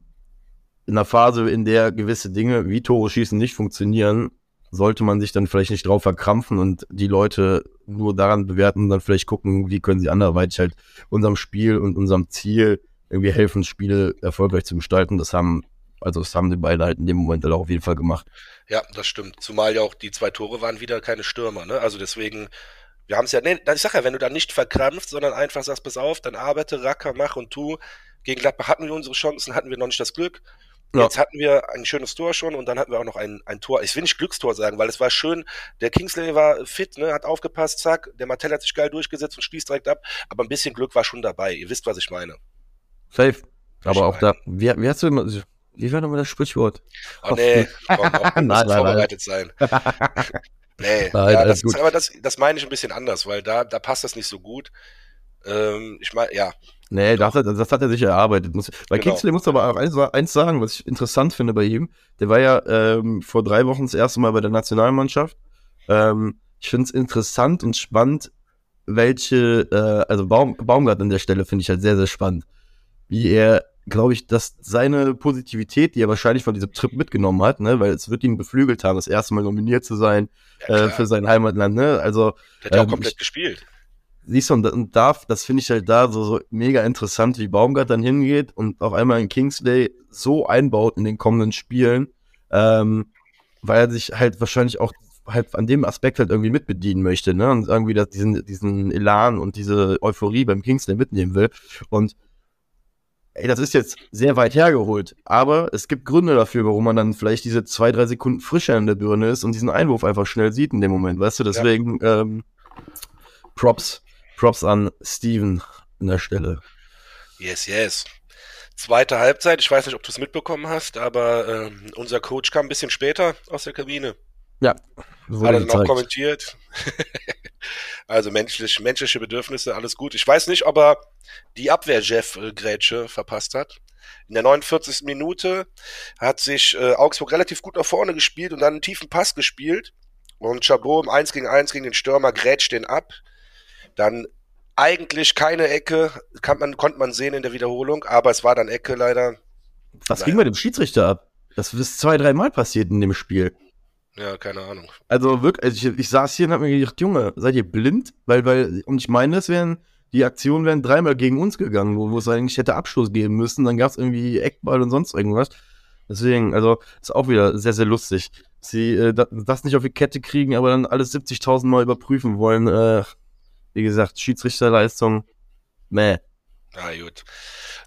in einer Phase, in der gewisse Dinge wie Tore schießen nicht funktionieren, sollte man sich dann vielleicht nicht drauf verkrampfen und die Leute nur daran bewerten und dann vielleicht gucken, wie können sie anderweitig halt unserem Spiel und unserem Ziel irgendwie helfen, Spiele erfolgreich zu gestalten. Das haben also das haben die beiden halt in dem Moment halt auch auf jeden Fall gemacht. Ja, das stimmt. Zumal ja auch die zwei Tore waren wieder keine Stürmer, ne? Also deswegen, wir haben es ja, nee, ich sag ja, wenn du da nicht verkrampft, sondern einfach sagst, pass auf, dann arbeite, racker, mach und tu. Gegen Gladbach hatten wir unsere Chancen, hatten wir noch nicht das Glück. Ja. Jetzt hatten wir ein schönes Tor schon und dann hatten wir auch noch ein, ein Tor. Ich will nicht Glückstor sagen, weil es war schön. Der Kingsley war fit, ne, hat aufgepasst, zack. Der Martell hat sich geil durchgesetzt und schließt direkt ab. Aber ein bisschen Glück war schon dabei. Ihr wisst, was ich meine. Safe. Aber auch da, wie, wie hast du immer, wie war nochmal das Sprichwort? Oh nee, komm, auch nein, nein, vorbereitet nein. sein. nee, nein, ja, das, ist, aber das, das meine ich ein bisschen anders, weil da, da passt das nicht so gut. Ähm, ich meine, ja. Nee, das hat, das hat er sich erarbeitet. Bei genau. Kingsley muss aber auch eins, eins, sagen, was ich interessant finde bei ihm. Der war ja ähm, vor drei Wochen das erste Mal bei der Nationalmannschaft. Ähm, ich finde es interessant und spannend, welche, äh, also Baum, Baumgart an der Stelle finde ich halt sehr, sehr spannend. Wie er glaube ich, dass seine Positivität, die er wahrscheinlich von diesem Trip mitgenommen hat, ne, weil es wird ihn beflügelt haben, das erste Mal nominiert zu sein ja, äh, für sein Heimatland, ne? Also der hat ja auch ähm, komplett ich, gespielt. Siehst du, und, und darf, das finde ich halt da so, so mega interessant, wie Baumgart dann hingeht und auf einmal in Kingsley so einbaut in den kommenden Spielen, ähm, weil er sich halt wahrscheinlich auch halt an dem Aspekt halt irgendwie mitbedienen möchte, ne? Und irgendwie das, diesen, diesen Elan und diese Euphorie beim Kingsley mitnehmen will. Und ey, das ist jetzt sehr weit hergeholt, aber es gibt Gründe dafür, warum man dann vielleicht diese zwei, drei Sekunden frischer in der Birne ist und diesen Einwurf einfach schnell sieht in dem Moment, weißt du? Deswegen ja. ähm, Props, Props an Steven an der Stelle. Yes, yes. Zweite Halbzeit, ich weiß nicht, ob du es mitbekommen hast, aber ähm, unser Coach kam ein bisschen später aus der Kabine. Ja. Hat er dann auch kommentiert. also menschlich, menschliche Bedürfnisse, alles gut. Ich weiß nicht, ob er die Abwehr-Jeff-Grätsche verpasst hat. In der 49. Minute hat sich äh, Augsburg relativ gut nach vorne gespielt und dann einen tiefen Pass gespielt. Und Chabot im 1 gegen 1 gegen den Stürmer grätscht den ab. Dann eigentlich keine Ecke, kann man, konnte man sehen in der Wiederholung, aber es war dann Ecke leider. Was naja. ging bei dem Schiedsrichter ab? Das ist zwei, dreimal passiert in dem Spiel. Ja, keine Ahnung. Also wirklich, also ich, ich saß hier und hab mir gedacht, Junge, seid ihr blind? Weil, weil, und ich meine, es wären die Aktionen wären dreimal gegen uns gegangen, wo, wo es eigentlich hätte Abschluss geben müssen. Dann gab es irgendwie Eckball und sonst irgendwas. Deswegen, also ist auch wieder sehr, sehr lustig. Sie äh, das nicht auf die Kette kriegen, aber dann alles 70.000 Mal überprüfen wollen. Äh, wie gesagt, Schiedsrichterleistung, meh. Na gut.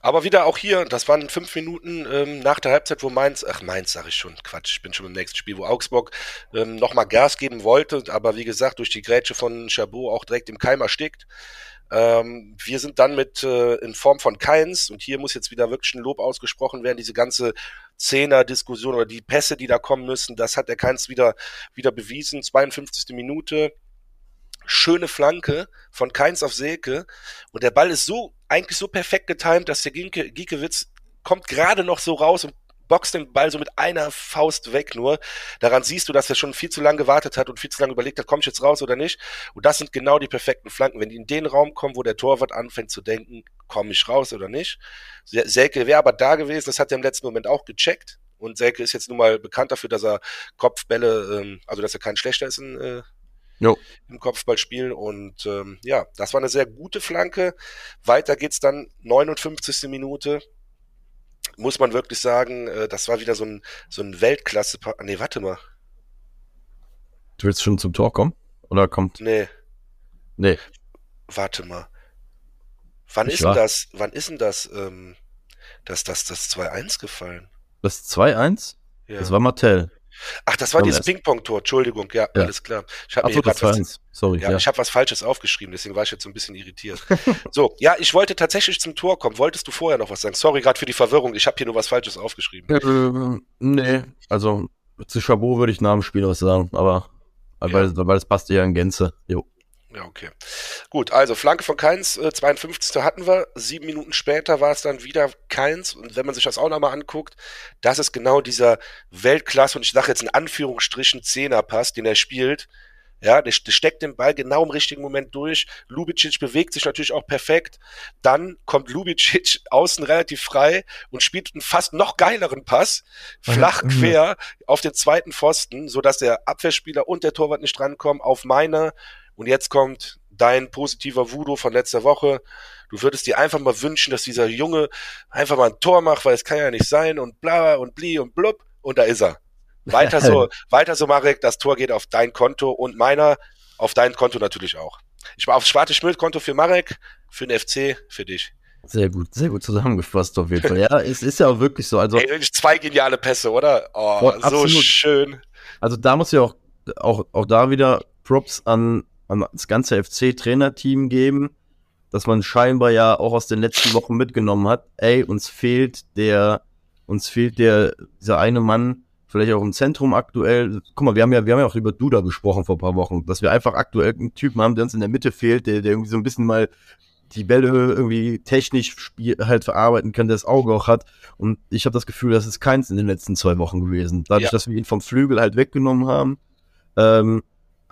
Aber wieder auch hier, das waren fünf Minuten ähm, nach der Halbzeit, wo Mainz, ach Mainz sage ich schon, Quatsch, ich bin schon im nächsten Spiel, wo Augsburg ähm, nochmal Gas geben wollte, aber wie gesagt, durch die Grätsche von Chabot auch direkt im Keim erstickt. Ähm, wir sind dann mit äh, in Form von Keins, und hier muss jetzt wieder wirklich ein Lob ausgesprochen werden, diese ganze Zehner-Diskussion oder die Pässe, die da kommen müssen, das hat der Keins wieder, wieder bewiesen. 52. Minute, schöne Flanke von Keins auf Selke und der Ball ist so eigentlich so perfekt getimt, dass der Giekewitz kommt gerade noch so raus und boxt den Ball so mit einer Faust weg nur. Daran siehst du, dass er schon viel zu lange gewartet hat und viel zu lange überlegt hat, komme ich jetzt raus oder nicht. Und das sind genau die perfekten Flanken. Wenn die in den Raum kommen, wo der Torwart anfängt zu denken, komme ich raus oder nicht. Selke wäre aber da gewesen, das hat er im letzten Moment auch gecheckt. Und Selke ist jetzt nun mal bekannt dafür, dass er Kopfbälle, ähm, also dass er kein schlechter ist in, äh, jo. im Kopfballspiel. Und ähm, ja, das war eine sehr gute Flanke. Weiter geht's dann 59. Minute muss man wirklich sagen, äh, das war wieder so ein, so ein Weltklasse. Nee, warte mal. Du willst schon zum Tor kommen? Oder kommt. Nee. Nee. Warte mal. Wann ich ist denn das, wann ist denn das, ähm, das, das, das 2-1 gefallen? Das 2-1? Ja. Das war Martell. Ach, das war dieses Ping-Pong-Tor, Entschuldigung, ja, ja, alles klar. Ich habe mir so, was, Sorry, ja, ja. ich habe was Falsches aufgeschrieben, deswegen war ich jetzt so ein bisschen irritiert. so, ja, ich wollte tatsächlich zum Tor kommen. Wolltest du vorher noch was sagen? Sorry gerade für die Verwirrung, ich habe hier nur was Falsches aufgeschrieben. Äh, nee, also zu Chabot würde ich nach dem Spiel was sagen, aber weil, weil es passt ja in Gänze. Jo. Ja, okay. Gut, also Flanke von Keins, äh, 52. hatten wir. Sieben Minuten später war es dann wieder Keins. Und wenn man sich das auch nochmal anguckt, das ist genau dieser Weltklasse, und ich sage jetzt in Anführungsstrichen Zehnerpass, den er spielt. Ja, der, der steckt den Ball genau im richtigen Moment durch. Lubicic bewegt sich natürlich auch perfekt. Dann kommt Lubicic außen relativ frei und spielt einen fast noch geileren Pass, flach quer auf den zweiten Pfosten, sodass der Abwehrspieler und der Torwart nicht drankommen, auf meine und jetzt kommt dein positiver Voodoo von letzter Woche. Du würdest dir einfach mal wünschen, dass dieser Junge einfach mal ein Tor macht, weil es kann ja nicht sein und bla und bli und blub und da ist er. Weiter so, weiter so, Marek, das Tor geht auf dein Konto und meiner auf dein Konto natürlich auch. Ich war aufs Schwarte Schmidt-Konto für Marek, für den FC, für dich. Sehr gut, sehr gut zusammengefasst auf jeden Fall. Ja, es ist ja auch wirklich so. Also Ey, zwei geniale Pässe, oder? Oh, boah, so absolut. schön. Also da muss ja auch, auch, auch da wieder Props an das ganze FC-Trainerteam geben, dass man scheinbar ja auch aus den letzten Wochen mitgenommen hat. Ey, uns fehlt der, uns fehlt der, dieser eine Mann, vielleicht auch im Zentrum aktuell. Guck mal, wir haben ja, wir haben ja auch über Duda gesprochen vor ein paar Wochen, dass wir einfach aktuell einen Typen haben, der uns in der Mitte fehlt, der, der irgendwie so ein bisschen mal die Bälle irgendwie technisch spiel, halt verarbeiten kann, der das Auge auch hat. Und ich habe das Gefühl, das ist keins in den letzten zwei Wochen gewesen. Dadurch, ja. dass wir ihn vom Flügel halt weggenommen haben, ähm,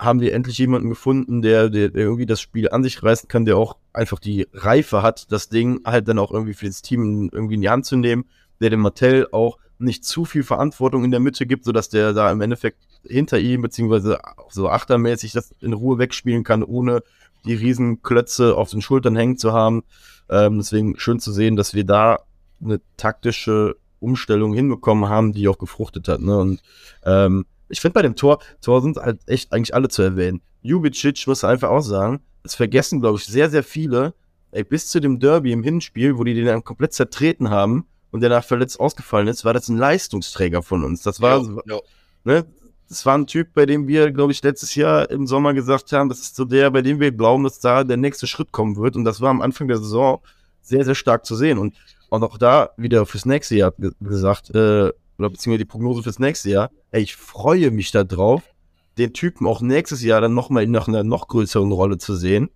haben wir endlich jemanden gefunden, der, der, der irgendwie das Spiel an sich reißen kann, der auch einfach die Reife hat, das Ding halt dann auch irgendwie für das Team irgendwie in die Hand zu nehmen, der dem Martell auch nicht zu viel Verantwortung in der Mitte gibt, sodass der da im Endeffekt hinter ihm, beziehungsweise so achtermäßig das in Ruhe wegspielen kann, ohne die riesen Klötze auf den Schultern hängen zu haben. Ähm, deswegen schön zu sehen, dass wir da eine taktische Umstellung hinbekommen haben, die auch gefruchtet hat. Ne? Und ähm, ich finde bei dem Tor, Tor sind halt echt eigentlich alle zu erwähnen. Jubicic muss einfach auch sagen, das vergessen, glaube ich, sehr, sehr viele. Ey, bis zu dem Derby im Hinspiel, wo die den dann komplett zertreten haben und der nach verletzt ausgefallen ist, war das ein Leistungsträger von uns. Das war, jo, jo. ne, das war ein Typ, bei dem wir, glaube ich, letztes Jahr im Sommer gesagt haben, das ist so der, bei dem wir glauben, dass da der nächste Schritt kommen wird. Und das war am Anfang der Saison sehr, sehr stark zu sehen. Und, und auch da wieder fürs nächste Jahr gesagt, äh, oder beziehungsweise die Prognose fürs nächste Jahr, ey, ich freue mich da drauf, den Typen auch nächstes Jahr dann nochmal in einer noch größeren Rolle zu sehen.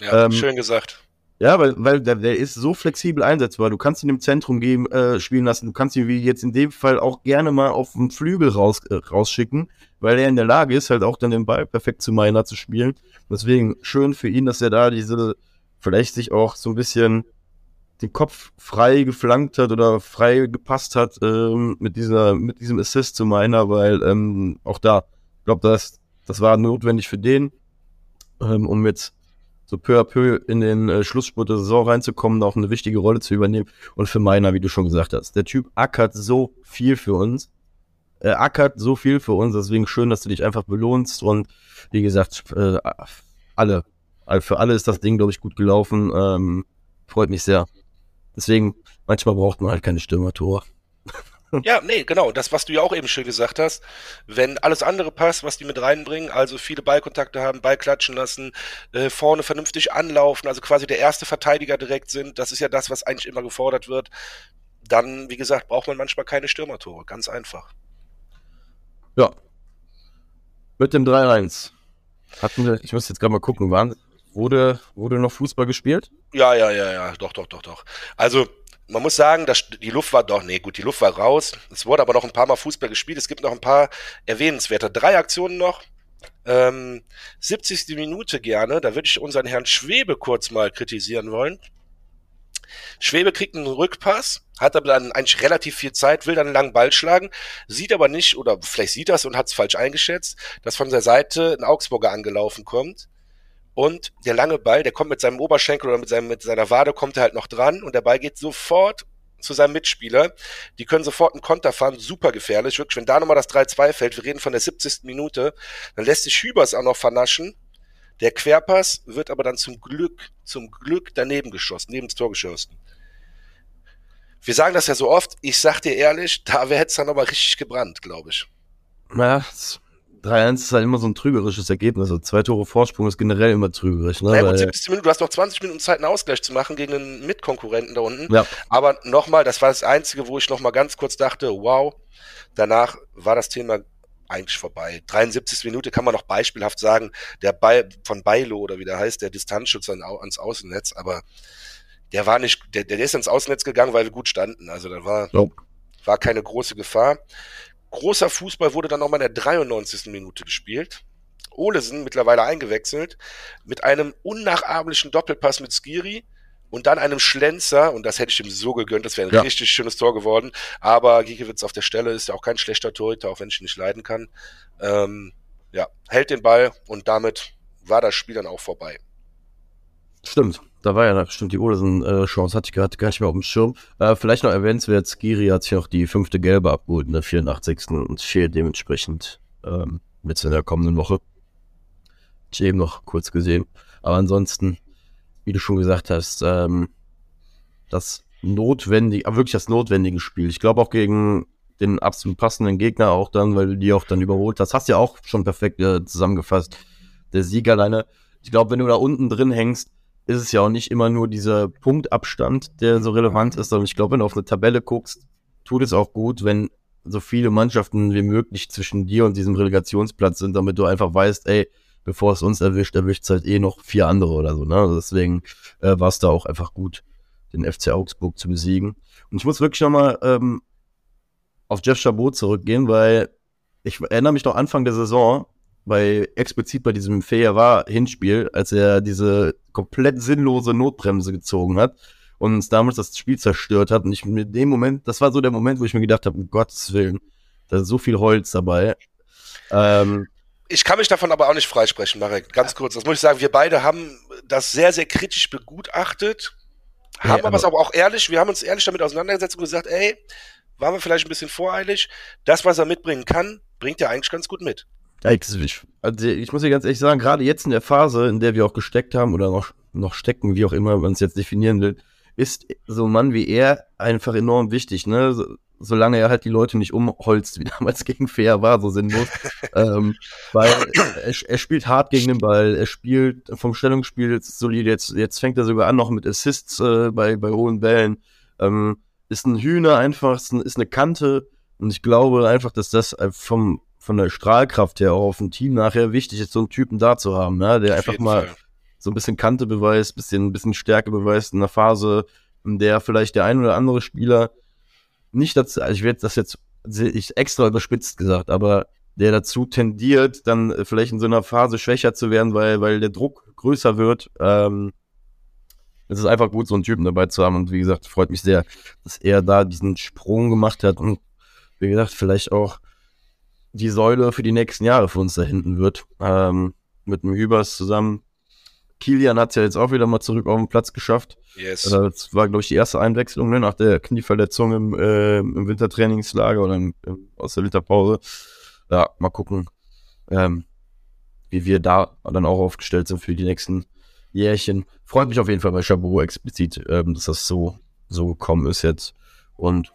Ja, ähm, schön gesagt. Ja, weil, weil der, der ist so flexibel einsetzbar. Du kannst ihn im Zentrum geben, äh, spielen lassen. Du kannst ihn wie jetzt in dem Fall auch gerne mal auf den Flügel raus, äh, rausschicken, weil er in der Lage ist, halt auch dann den Ball perfekt zu Meiner zu spielen. Deswegen schön für ihn, dass er da diese, vielleicht sich auch so ein bisschen den Kopf frei geflankt hat oder frei gepasst hat ähm, mit dieser mit diesem Assist zu meiner, weil ähm, auch da, ich glaube, das das war notwendig für den, ähm, um jetzt so peu à peu in den äh, Schlussspurt der Saison reinzukommen, auch eine wichtige Rolle zu übernehmen. Und für meiner, wie du schon gesagt hast, der Typ ackert so viel für uns. Er ackert so viel für uns, deswegen schön, dass du dich einfach belohnst. Und wie gesagt, äh, alle, für alle ist das Ding, glaube ich, gut gelaufen. Ähm, freut mich sehr. Deswegen, manchmal braucht man halt keine Stürmertore. Ja, nee, genau. Das, was du ja auch eben schön gesagt hast. Wenn alles andere passt, was die mit reinbringen, also viele Ballkontakte haben, Ball klatschen lassen, äh, vorne vernünftig anlaufen, also quasi der erste Verteidiger direkt sind, das ist ja das, was eigentlich immer gefordert wird, dann, wie gesagt, braucht man manchmal keine Stürmertore. Ganz einfach. Ja. Mit dem 3-1. Hatten wir, ich muss jetzt gerade mal gucken, waren, wurde, wurde noch Fußball gespielt? Ja, ja, ja, ja, doch, doch, doch, doch. Also, man muss sagen, dass die Luft war doch, nee, gut, die Luft war raus. Es wurde aber noch ein paar Mal Fußball gespielt. Es gibt noch ein paar erwähnenswerte. Drei Aktionen noch. Ähm, 70. Minute gerne. Da würde ich unseren Herrn Schwebe kurz mal kritisieren wollen. Schwebe kriegt einen Rückpass, hat aber dann eigentlich relativ viel Zeit, will dann einen langen Ball schlagen, sieht aber nicht, oder vielleicht sieht das und hat es falsch eingeschätzt, dass von der Seite ein Augsburger angelaufen kommt und der lange Ball, der kommt mit seinem Oberschenkel oder mit, seinem, mit seiner Wade, kommt er halt noch dran und der Ball geht sofort zu seinem Mitspieler. Die können sofort einen Konter fahren, super gefährlich. Wirklich, wenn da nochmal das 3-2 fällt, wir reden von der 70. Minute, dann lässt sich Hübers auch noch vernaschen. Der Querpass wird aber dann zum Glück, zum Glück daneben geschossen, neben das Tor geschossen. Wir sagen das ja so oft, ich sag dir ehrlich, da wäre es dann nochmal richtig gebrannt, glaube ich. Ja, 3-1 ist halt immer so ein trügerisches Ergebnis. Also zwei Tore Vorsprung ist generell immer trügerisch. Ne? Naja, gut, 70 Minuten, du hast noch 20 Minuten Zeit, einen Ausgleich zu machen gegen einen Mitkonkurrenten da unten. Ja. Aber nochmal, das war das Einzige, wo ich nochmal ganz kurz dachte, wow, danach war das Thema eigentlich vorbei. 73 Minute kann man noch beispielhaft sagen, der Ball von Bailo oder wie der heißt, der Distanzschutz ans Außennetz, aber der war nicht, der, der ist ins Außennetz gegangen, weil wir gut standen. Also da war, oh. war keine große Gefahr. Großer Fußball wurde dann nochmal in der 93. Minute gespielt. Olesen mittlerweile eingewechselt mit einem unnachahmlichen Doppelpass mit Skiri und dann einem Schlenzer, und das hätte ich ihm so gegönnt, das wäre ein ja. richtig schönes Tor geworden. Aber Giekewitz auf der Stelle ist ja auch kein schlechter Torhüter, auch wenn ich ihn nicht leiden kann. Ähm, ja, hält den Ball und damit war das Spiel dann auch vorbei. Stimmt. Da war ja bestimmt die Olesen-Chance, hatte ich gerade gar nicht mehr auf dem Schirm. Äh, vielleicht noch erwähnenswert, Skiri hat sich noch die fünfte Gelbe abgeholt in der 84. und fehlt dementsprechend ähm, jetzt in der kommenden Woche. Ich eben noch kurz gesehen. Aber ansonsten, wie du schon gesagt hast, ähm, das notwendige, aber wirklich das notwendige Spiel. Ich glaube auch gegen den absolut passenden Gegner auch dann, weil du die auch dann überholt hast. Hast ja auch schon perfekt äh, zusammengefasst. Der Sieg alleine. Ich glaube, wenn du da unten drin hängst, ist es ja auch nicht immer nur dieser Punktabstand, der so relevant ist, sondern ich glaube, wenn du auf eine Tabelle guckst, tut es auch gut, wenn so viele Mannschaften wie möglich zwischen dir und diesem Relegationsplatz sind, damit du einfach weißt, ey, bevor es uns erwischt, erwischt es halt eh noch vier andere oder so. Ne? Also deswegen äh, war es da auch einfach gut, den FC Augsburg zu besiegen. Und ich muss wirklich nochmal ähm, auf Jeff Chabot zurückgehen, weil ich erinnere mich noch Anfang der Saison, bei explizit bei diesem war Hinspiel, als er diese komplett sinnlose Notbremse gezogen hat und uns damals das Spiel zerstört hat. Und ich mit dem Moment, das war so der Moment, wo ich mir gedacht habe, um Gottes Willen, da ist so viel Holz dabei. Ähm, ich kann mich davon aber auch nicht freisprechen, Marek. Ganz kurz. Das muss ich sagen. Wir beide haben das sehr, sehr kritisch begutachtet. Haben ja, aber es aber auch ehrlich, wir haben uns ehrlich damit auseinandergesetzt und gesagt, ey, waren wir vielleicht ein bisschen voreilig. Das, was er mitbringen kann, bringt er eigentlich ganz gut mit. Also ich muss dir ganz ehrlich sagen, gerade jetzt in der Phase, in der wir auch gesteckt haben oder noch, noch stecken, wie auch immer man es jetzt definieren will, ist so ein Mann wie er einfach enorm wichtig, ne? So, solange er halt die Leute nicht umholzt, wie damals gegen Fair war, so sinnlos. ähm, weil er, er, spielt hart gegen den Ball, er spielt vom Stellungsspiel solide, jetzt, jetzt fängt er sogar an noch mit Assists äh, bei, bei hohen Bällen. Ähm, ist ein Hühner einfach, ist, ein, ist eine Kante und ich glaube einfach, dass das vom, von der Strahlkraft her auch auf dem Team nachher wichtig ist, so einen Typen da zu haben, ne? der einfach mal Fall. so ein bisschen Kante beweist, bisschen, ein bisschen Stärke beweist in einer Phase, in der vielleicht der ein oder andere Spieler nicht dazu, also ich werde das jetzt ich extra überspitzt gesagt, aber der dazu tendiert, dann vielleicht in so einer Phase schwächer zu werden, weil, weil der Druck größer wird. Ähm, es ist einfach gut, so einen Typen dabei zu haben. Und wie gesagt, freut mich sehr, dass er da diesen Sprung gemacht hat und wie gesagt, vielleicht auch die Säule für die nächsten Jahre für uns da hinten wird. Ähm, mit dem Hübers zusammen. Kilian hat es ja jetzt auch wieder mal zurück auf den Platz geschafft. Yes. Also das war, glaube ich, die erste Einwechslung ne, nach der Knieverletzung im, äh, im Wintertrainingslager oder im, im, aus der Winterpause. Ja, mal gucken, ähm, wie wir da dann auch aufgestellt sind für die nächsten Jährchen. Freut mich auf jeden Fall bei Chabot explizit, ähm, dass das so, so gekommen ist jetzt. Und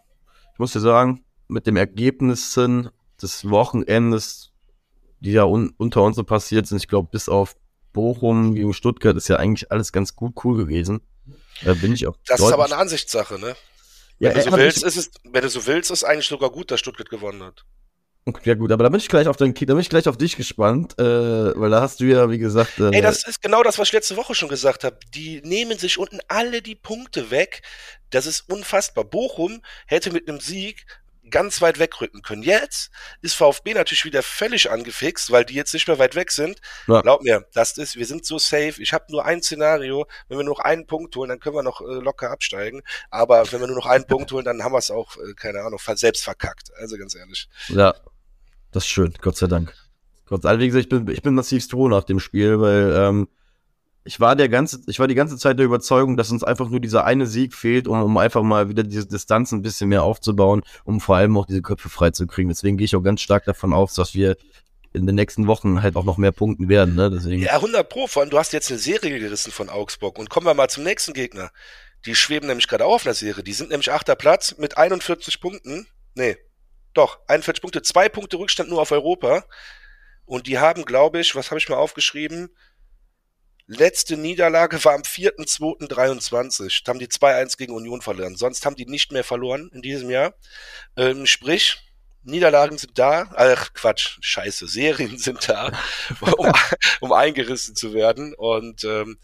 ich muss dir sagen, mit dem Ergebnissen des Wochenendes, die ja un unter uns so passiert sind, ich glaube, bis auf Bochum gegen Stuttgart ist ja eigentlich alles ganz gut cool gewesen. Da bin ich auch. Das ist aber eine Ansichtssache, ne? Ja, wenn, du so aber willst, ist es, wenn du so willst, ist eigentlich sogar gut, dass Stuttgart gewonnen hat. Ja gut, aber da bin ich gleich auf Ki- da bin ich gleich auf dich gespannt, äh, weil da hast du ja, wie gesagt, äh, Ey, das ist genau das, was ich letzte Woche schon gesagt habe. Die nehmen sich unten alle die Punkte weg. Das ist unfassbar. Bochum hätte mit einem Sieg ganz weit wegrücken können. Jetzt ist VfB natürlich wieder völlig angefixt, weil die jetzt nicht mehr weit weg sind. Ja. Glaub mir, das ist, wir sind so safe. Ich habe nur ein Szenario. Wenn wir nur noch einen Punkt holen, dann können wir noch äh, locker absteigen. Aber wenn wir nur noch einen Punkt holen, dann haben wir es auch, äh, keine Ahnung, selbst verkackt. Also ganz ehrlich. ja, das ist schön, Gott sei Dank. Gott sei Dank, wie gesagt, ich bin, ich bin massivst froh nach dem Spiel, weil ähm, ich war der ganze, ich war die ganze Zeit der Überzeugung, dass uns einfach nur dieser eine Sieg fehlt, um, um einfach mal wieder diese Distanz ein bisschen mehr aufzubauen, um vor allem auch diese Köpfe freizukriegen. Deswegen gehe ich auch ganz stark davon aus, dass wir in den nächsten Wochen halt auch noch mehr punkten werden. Ne? Deswegen, Ja, 100 Pro. Vor allem, du hast jetzt eine Serie gerissen von Augsburg. Und kommen wir mal zum nächsten Gegner. Die schweben nämlich gerade auch auf einer Serie. Die sind nämlich achter Platz mit 41 Punkten. Nee, doch, 41 Punkte. Zwei Punkte Rückstand nur auf Europa. Und die haben, glaube ich, was habe ich mir aufgeschrieben? Letzte Niederlage war am 4.2.23. Da haben die 2-1 gegen Union verloren. Sonst haben die nicht mehr verloren in diesem Jahr. Ähm, sprich, Niederlagen sind da. Ach, Quatsch, scheiße. Serien sind da, um, um eingerissen zu werden. Und ähm,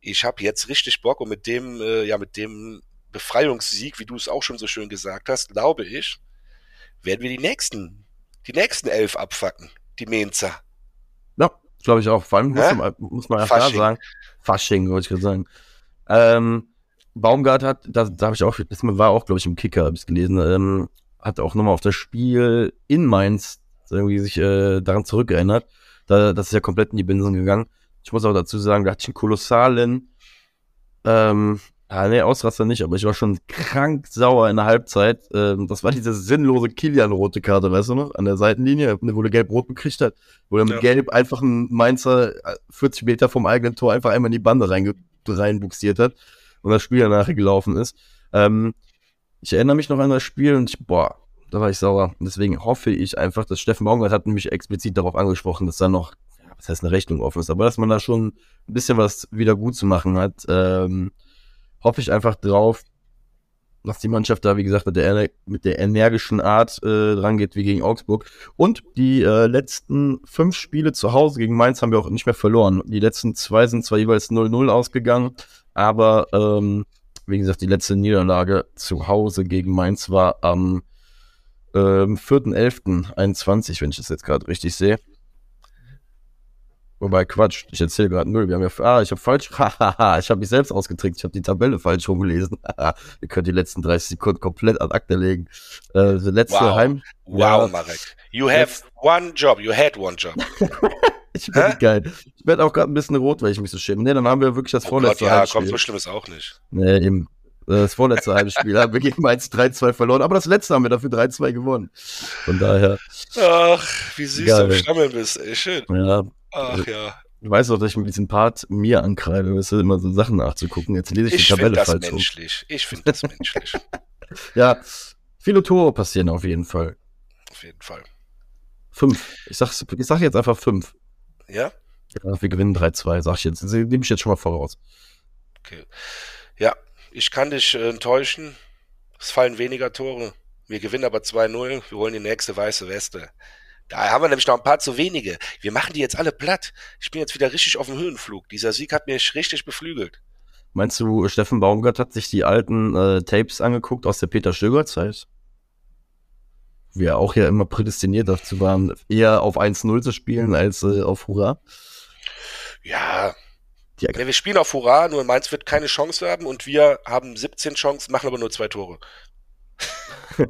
ich habe jetzt richtig Bock und mit dem, äh, ja, mit dem Befreiungssieg, wie du es auch schon so schön gesagt hast, glaube ich, werden wir die nächsten, die nächsten elf abfacken. Die Mainzer. Glaube ich auch. Vor allem muss man, muss man ja klar sagen. Fasching, wollte ich gerade sagen. Ähm, Baumgart hat, da, da habe ich auch, das war auch, glaube ich, im Kicker, habe ich gelesen, ähm, hat auch nochmal auf das Spiel in Mainz irgendwie sich äh, daran zurückerinnert. Da, das ist ja komplett in die Binsen gegangen. Ich muss auch dazu sagen, da hatte ich einen kolossalen, ähm, ah, nee, Ausraster nicht, aber ich war schon krank sauer in der Halbzeit. Ähm, das war diese sinnlose Kilian-rote Karte, weißt du noch? An der Seitenlinie, wo der gelb-rot gekriegt hat, wo er mit Ja. gelb einfach einen Mainzer äh, 40 Meter vom eigenen Tor einfach einmal in die Bande reinge reinbuxiert hat und das Spiel danach gelaufen ist. Ähm, ich erinnere mich noch an das Spiel und ich, boah, da war ich sauer. Und deswegen hoffe ich einfach, dass Steffen Baumgart hat nämlich explizit darauf angesprochen, dass da noch, was heißt eine Rechnung offen ist, aber dass man da schon ein bisschen was wieder gut zu machen hat. Ähm, hoffe ich einfach drauf, dass die Mannschaft da, wie gesagt, mit der, mit der energischen Art äh, dran geht wie gegen Augsburg. Und die äh, letzten fünf Spiele zu Hause gegen Mainz haben wir auch nicht mehr verloren. Die letzten zwei sind zwar jeweils 0-0 ausgegangen, aber ähm, wie gesagt, die letzte Niederlage zu Hause gegen Mainz war am ähm, 4.11.21, wenn ich das jetzt gerade richtig sehe. Wobei, Quatsch, ich erzähle gerade null. Wir haben ja, ah, ich habe falsch, hahaha, ich habe mich selbst ausgetrickt, ich habe die Tabelle falsch rumgelesen. Ihr könnt die letzten 30 Sekunden komplett ad acta legen. Äh, letzte Wow. Heim, Wow, Ja. Marek. You have one job. You had one job. ich bin Hä? geil. Ich werde auch gerade ein bisschen rot, weil ich mich so schäme. Nee, dann haben wir wirklich das Oh Gott, vorletzte ja, komm, Heimspiel. so schlimm ist auch nicht. Nee, eben. Äh, Das vorletzte Heimspiel haben wir gegen Mainz 3-2 verloren, aber das letzte haben wir dafür 3-2 gewonnen. Von daher, Ach, wie süß Geil. du am Stammeln bist, ey, schön. ja, Ach ja. du weißt doch, dass ich mit diesem Part mir ankreide, weißt du, immer so Sachen nachzugucken. Jetzt lese ich, Ich die Tabelle finde das falsch rum. menschlich. Ich finde das menschlich. Ja, viele Tore passieren auf jeden Fall. Auf jeden Fall. Fünf. Ich sag, ich sag jetzt einfach fünf. Ja? Ja, wir gewinnen 3-2, sag ich jetzt. Das nehme ich jetzt schon mal voraus. Okay. Ja, ich kann dich äh, enttäuschen. Es fallen weniger Tore. Wir gewinnen aber 2-0. Wir holen die nächste weiße Weste. Da haben wir nämlich noch ein paar zu wenige. Wir machen die jetzt alle platt. Ich bin jetzt wieder richtig auf dem Höhenflug. Dieser Sieg hat mich richtig beflügelt. Meinst du, Steffen Baumgart hat sich die alten äh, Tapes angeguckt aus der Peter Stöger-Zeit? Wir auch ja immer prädestiniert dazu waren, eher auf 1-0 zu spielen als äh, auf Hurra. Ja, Ja, ne, wir spielen auf Hurra, nur Mainz wird keine Chance haben und wir haben 17 Chancen, machen aber nur zwei Tore.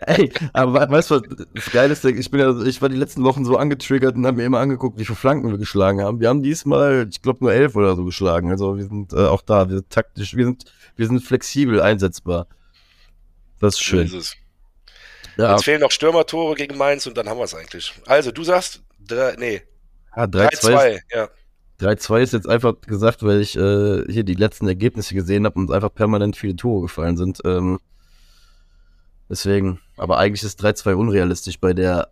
Ey, aber weißt du, das Geile ist, ich bin ja, ich war die letzten Wochen so angetriggert und habe mir immer angeguckt, wie viele Flanken wir geschlagen haben. Wir haben diesmal, ich glaube, nur elf oder so geschlagen. Also wir sind äh, auch da, wir sind taktisch, wir sind, wir sind flexibel einsetzbar. Das ist schön. Ist ja. Jetzt fehlen noch Stürmertore gegen Mainz und dann haben wir es eigentlich. Also, du sagst, drei, nee. Ja, 3-2. Ja. 3-2 ist jetzt einfach gesagt, weil ich äh, hier die letzten Ergebnisse gesehen habe und einfach permanent viele Tore gefallen sind. Ähm, deswegen, aber eigentlich ist 3-2 unrealistisch bei der,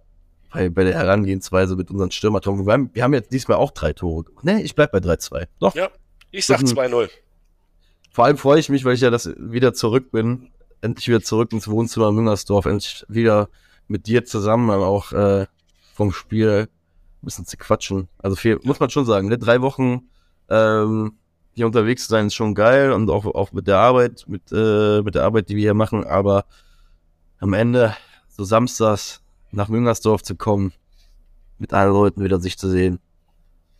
bei, bei der Herangehensweise mit unseren Stürmertoren. Wir haben, wir haben jetzt diesmal auch drei Tore. Nee, ich bleib bei 3-2. Doch. Ja, ich sag 2-0. Vor allem freue ich mich, weil ich ja das wieder zurück bin. Endlich wieder zurück ins Wohnzimmer Müngersdorf. Endlich wieder mit dir zusammen auch äh, vom Spiel bisschen zu quatschen. Also viel, muss man schon sagen, ne? drei Wochen ähm, hier unterwegs zu sein ist schon geil und auch, auch mit der Arbeit, mit, äh, mit der Arbeit, die wir hier machen, aber am Ende so samstags nach Müngersdorf zu kommen, mit allen Leuten wieder sich zu sehen,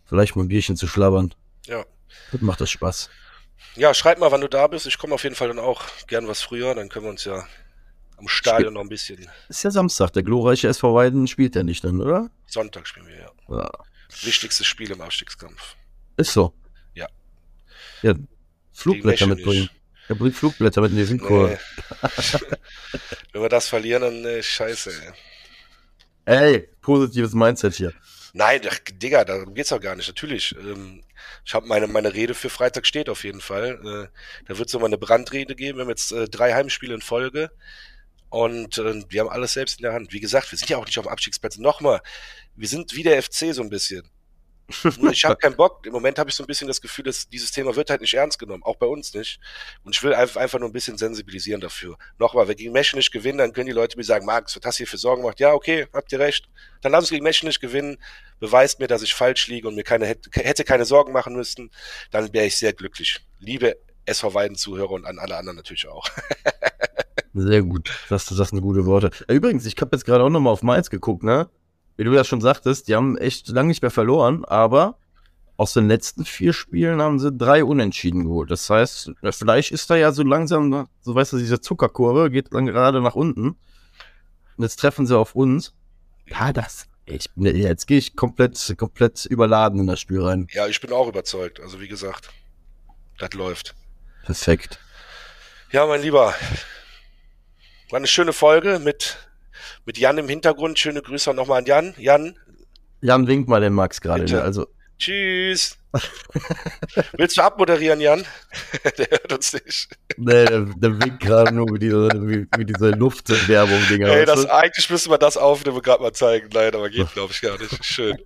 vielleicht mal ein Bierchen zu schlabbern. Ja. Das macht das Spaß. Ja, schreib mal, wann du da bist. Ich komme auf jeden Fall dann auch gern was früher, dann können wir uns ja am Stadion noch ein bisschen. Ist ja Samstag, der glorreiche SV Weiden spielt ja nicht dann, oder? Sonntag spielen wir, ja. Ja. Wichtigstes Spiel im Abstiegskampf. Ist so. Ja. Ja, Flugblätter mitbringen. Er bringt Flugblätter mit in die Synchro. Wenn wir das verlieren, dann äh, scheiße, ey. Ey, positives Mindset hier. Nein, ach, Digga, darum geht's auch gar nicht. Natürlich. Ähm, ich habe meine, meine Rede für Freitag steht auf jeden Fall. Äh, da wird es nochmal eine Brandrede geben. Wir haben jetzt äh, drei Heimspiele in Folge. Und äh, wir haben alles selbst in der Hand. Wie gesagt, wir sind ja auch nicht auf dem Abstiegsplatz. Nochmal, wir sind wie der FC so ein bisschen. ich habe keinen Bock. Im Moment habe ich so ein bisschen das Gefühl, dass dieses Thema wird halt nicht ernst genommen, auch bei uns nicht. Und ich will einfach, nur ein bisschen sensibilisieren dafür. Nochmal, wenn gegen Meschen nicht gewinnen, dann können die Leute mir sagen, Max, was hast du hier für Sorgen gemacht? Ja, okay, habt ihr recht. Dann lass uns gegen Meschen nicht gewinnen, beweist mir, dass ich falsch liege und mir keine hätte keine Sorgen machen müssen. Dann wäre ich sehr glücklich. Liebe SV Weiden-Zuhörer und an alle anderen natürlich auch. Sehr gut. Das, das sind gute Worte. Übrigens, ich habe jetzt gerade auch nochmal auf Mainz geguckt, ne? wie du ja schon sagtest, die haben echt lange nicht mehr verloren, aber aus den letzten vier Spielen haben sie drei Unentschieden geholt. Das heißt, vielleicht ist da ja so langsam, so weißt du, diese Zuckerkurve geht dann gerade nach unten. Und jetzt treffen sie auf uns. Ja, das, ich, jetzt gehe ich komplett, komplett überladen in das Spiel rein. Ja, ich bin auch überzeugt. Also wie gesagt, das läuft. Perfekt. Ja, mein Lieber, war eine schöne Folge mit mit Jan im Hintergrund. Schöne Grüße nochmal an Jan. Jan. Jan winkt mal den Max gerade. Ne? Also. Tschüss. Willst du abmoderieren, Jan? der hört uns nicht. Nee, der, der winkt gerade nur mit dieser, mit dieser Luftwerbung-Dinger. Ey, das, eigentlich müssen wir das aufnehmen gerade mal zeigen. Nein, aber geht, glaube ich, gar nicht. Schön.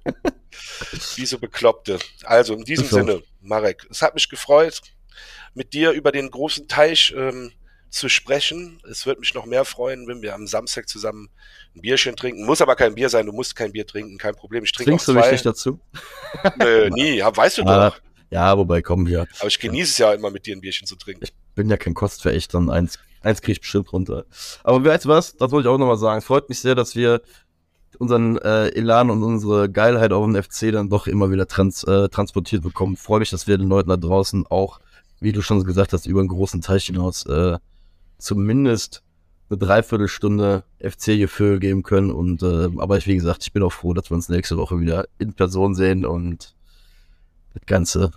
Diese Bekloppte. Also, in diesem Sinne, Marek, es hat mich gefreut, mit dir über den großen Teich ähm, zu sprechen. Es wird mich noch mehr freuen, wenn wir am Samstag zusammen ein Bierchen trinken. Muss aber kein Bier sein, du musst kein Bier trinken, kein Problem. Ich trinke Trinkst du mich nicht dazu? Nö, nie, weißt du ah, doch. Ja, wobei, komm wir. Aber ich genieße es ja immer mit dir ein Bierchen zu trinken. Ich bin ja kein Kostverächter und eins, eins kriege ich bestimmt runter. Aber weißt du was, das wollte ich auch nochmal sagen. Es freut mich sehr, dass wir unseren äh, Elan und unsere Geilheit auf dem FC dann doch immer wieder trans, äh, transportiert bekommen. Freue mich, dass wir den Leuten da draußen auch, wie du schon gesagt hast, über einen großen Teich hinaus äh, zumindest eine Dreiviertelstunde FC-Gefühl geben können. Und äh, aber ich, wie gesagt, ich bin auch froh, dass wir uns nächste Woche wieder in Person sehen und das Ganze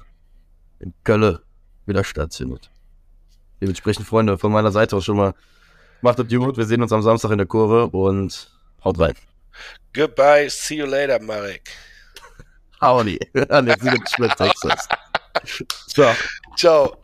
in Kölle wieder stattfindet. Dementsprechend, Freunde, von meiner Seite aus schon mal macht das gut. Wir sehen uns am Samstag in der Kurve und haut rein. Goodbye, see you later, Marek. Howdy. An der Texas. Ciao. Ciao.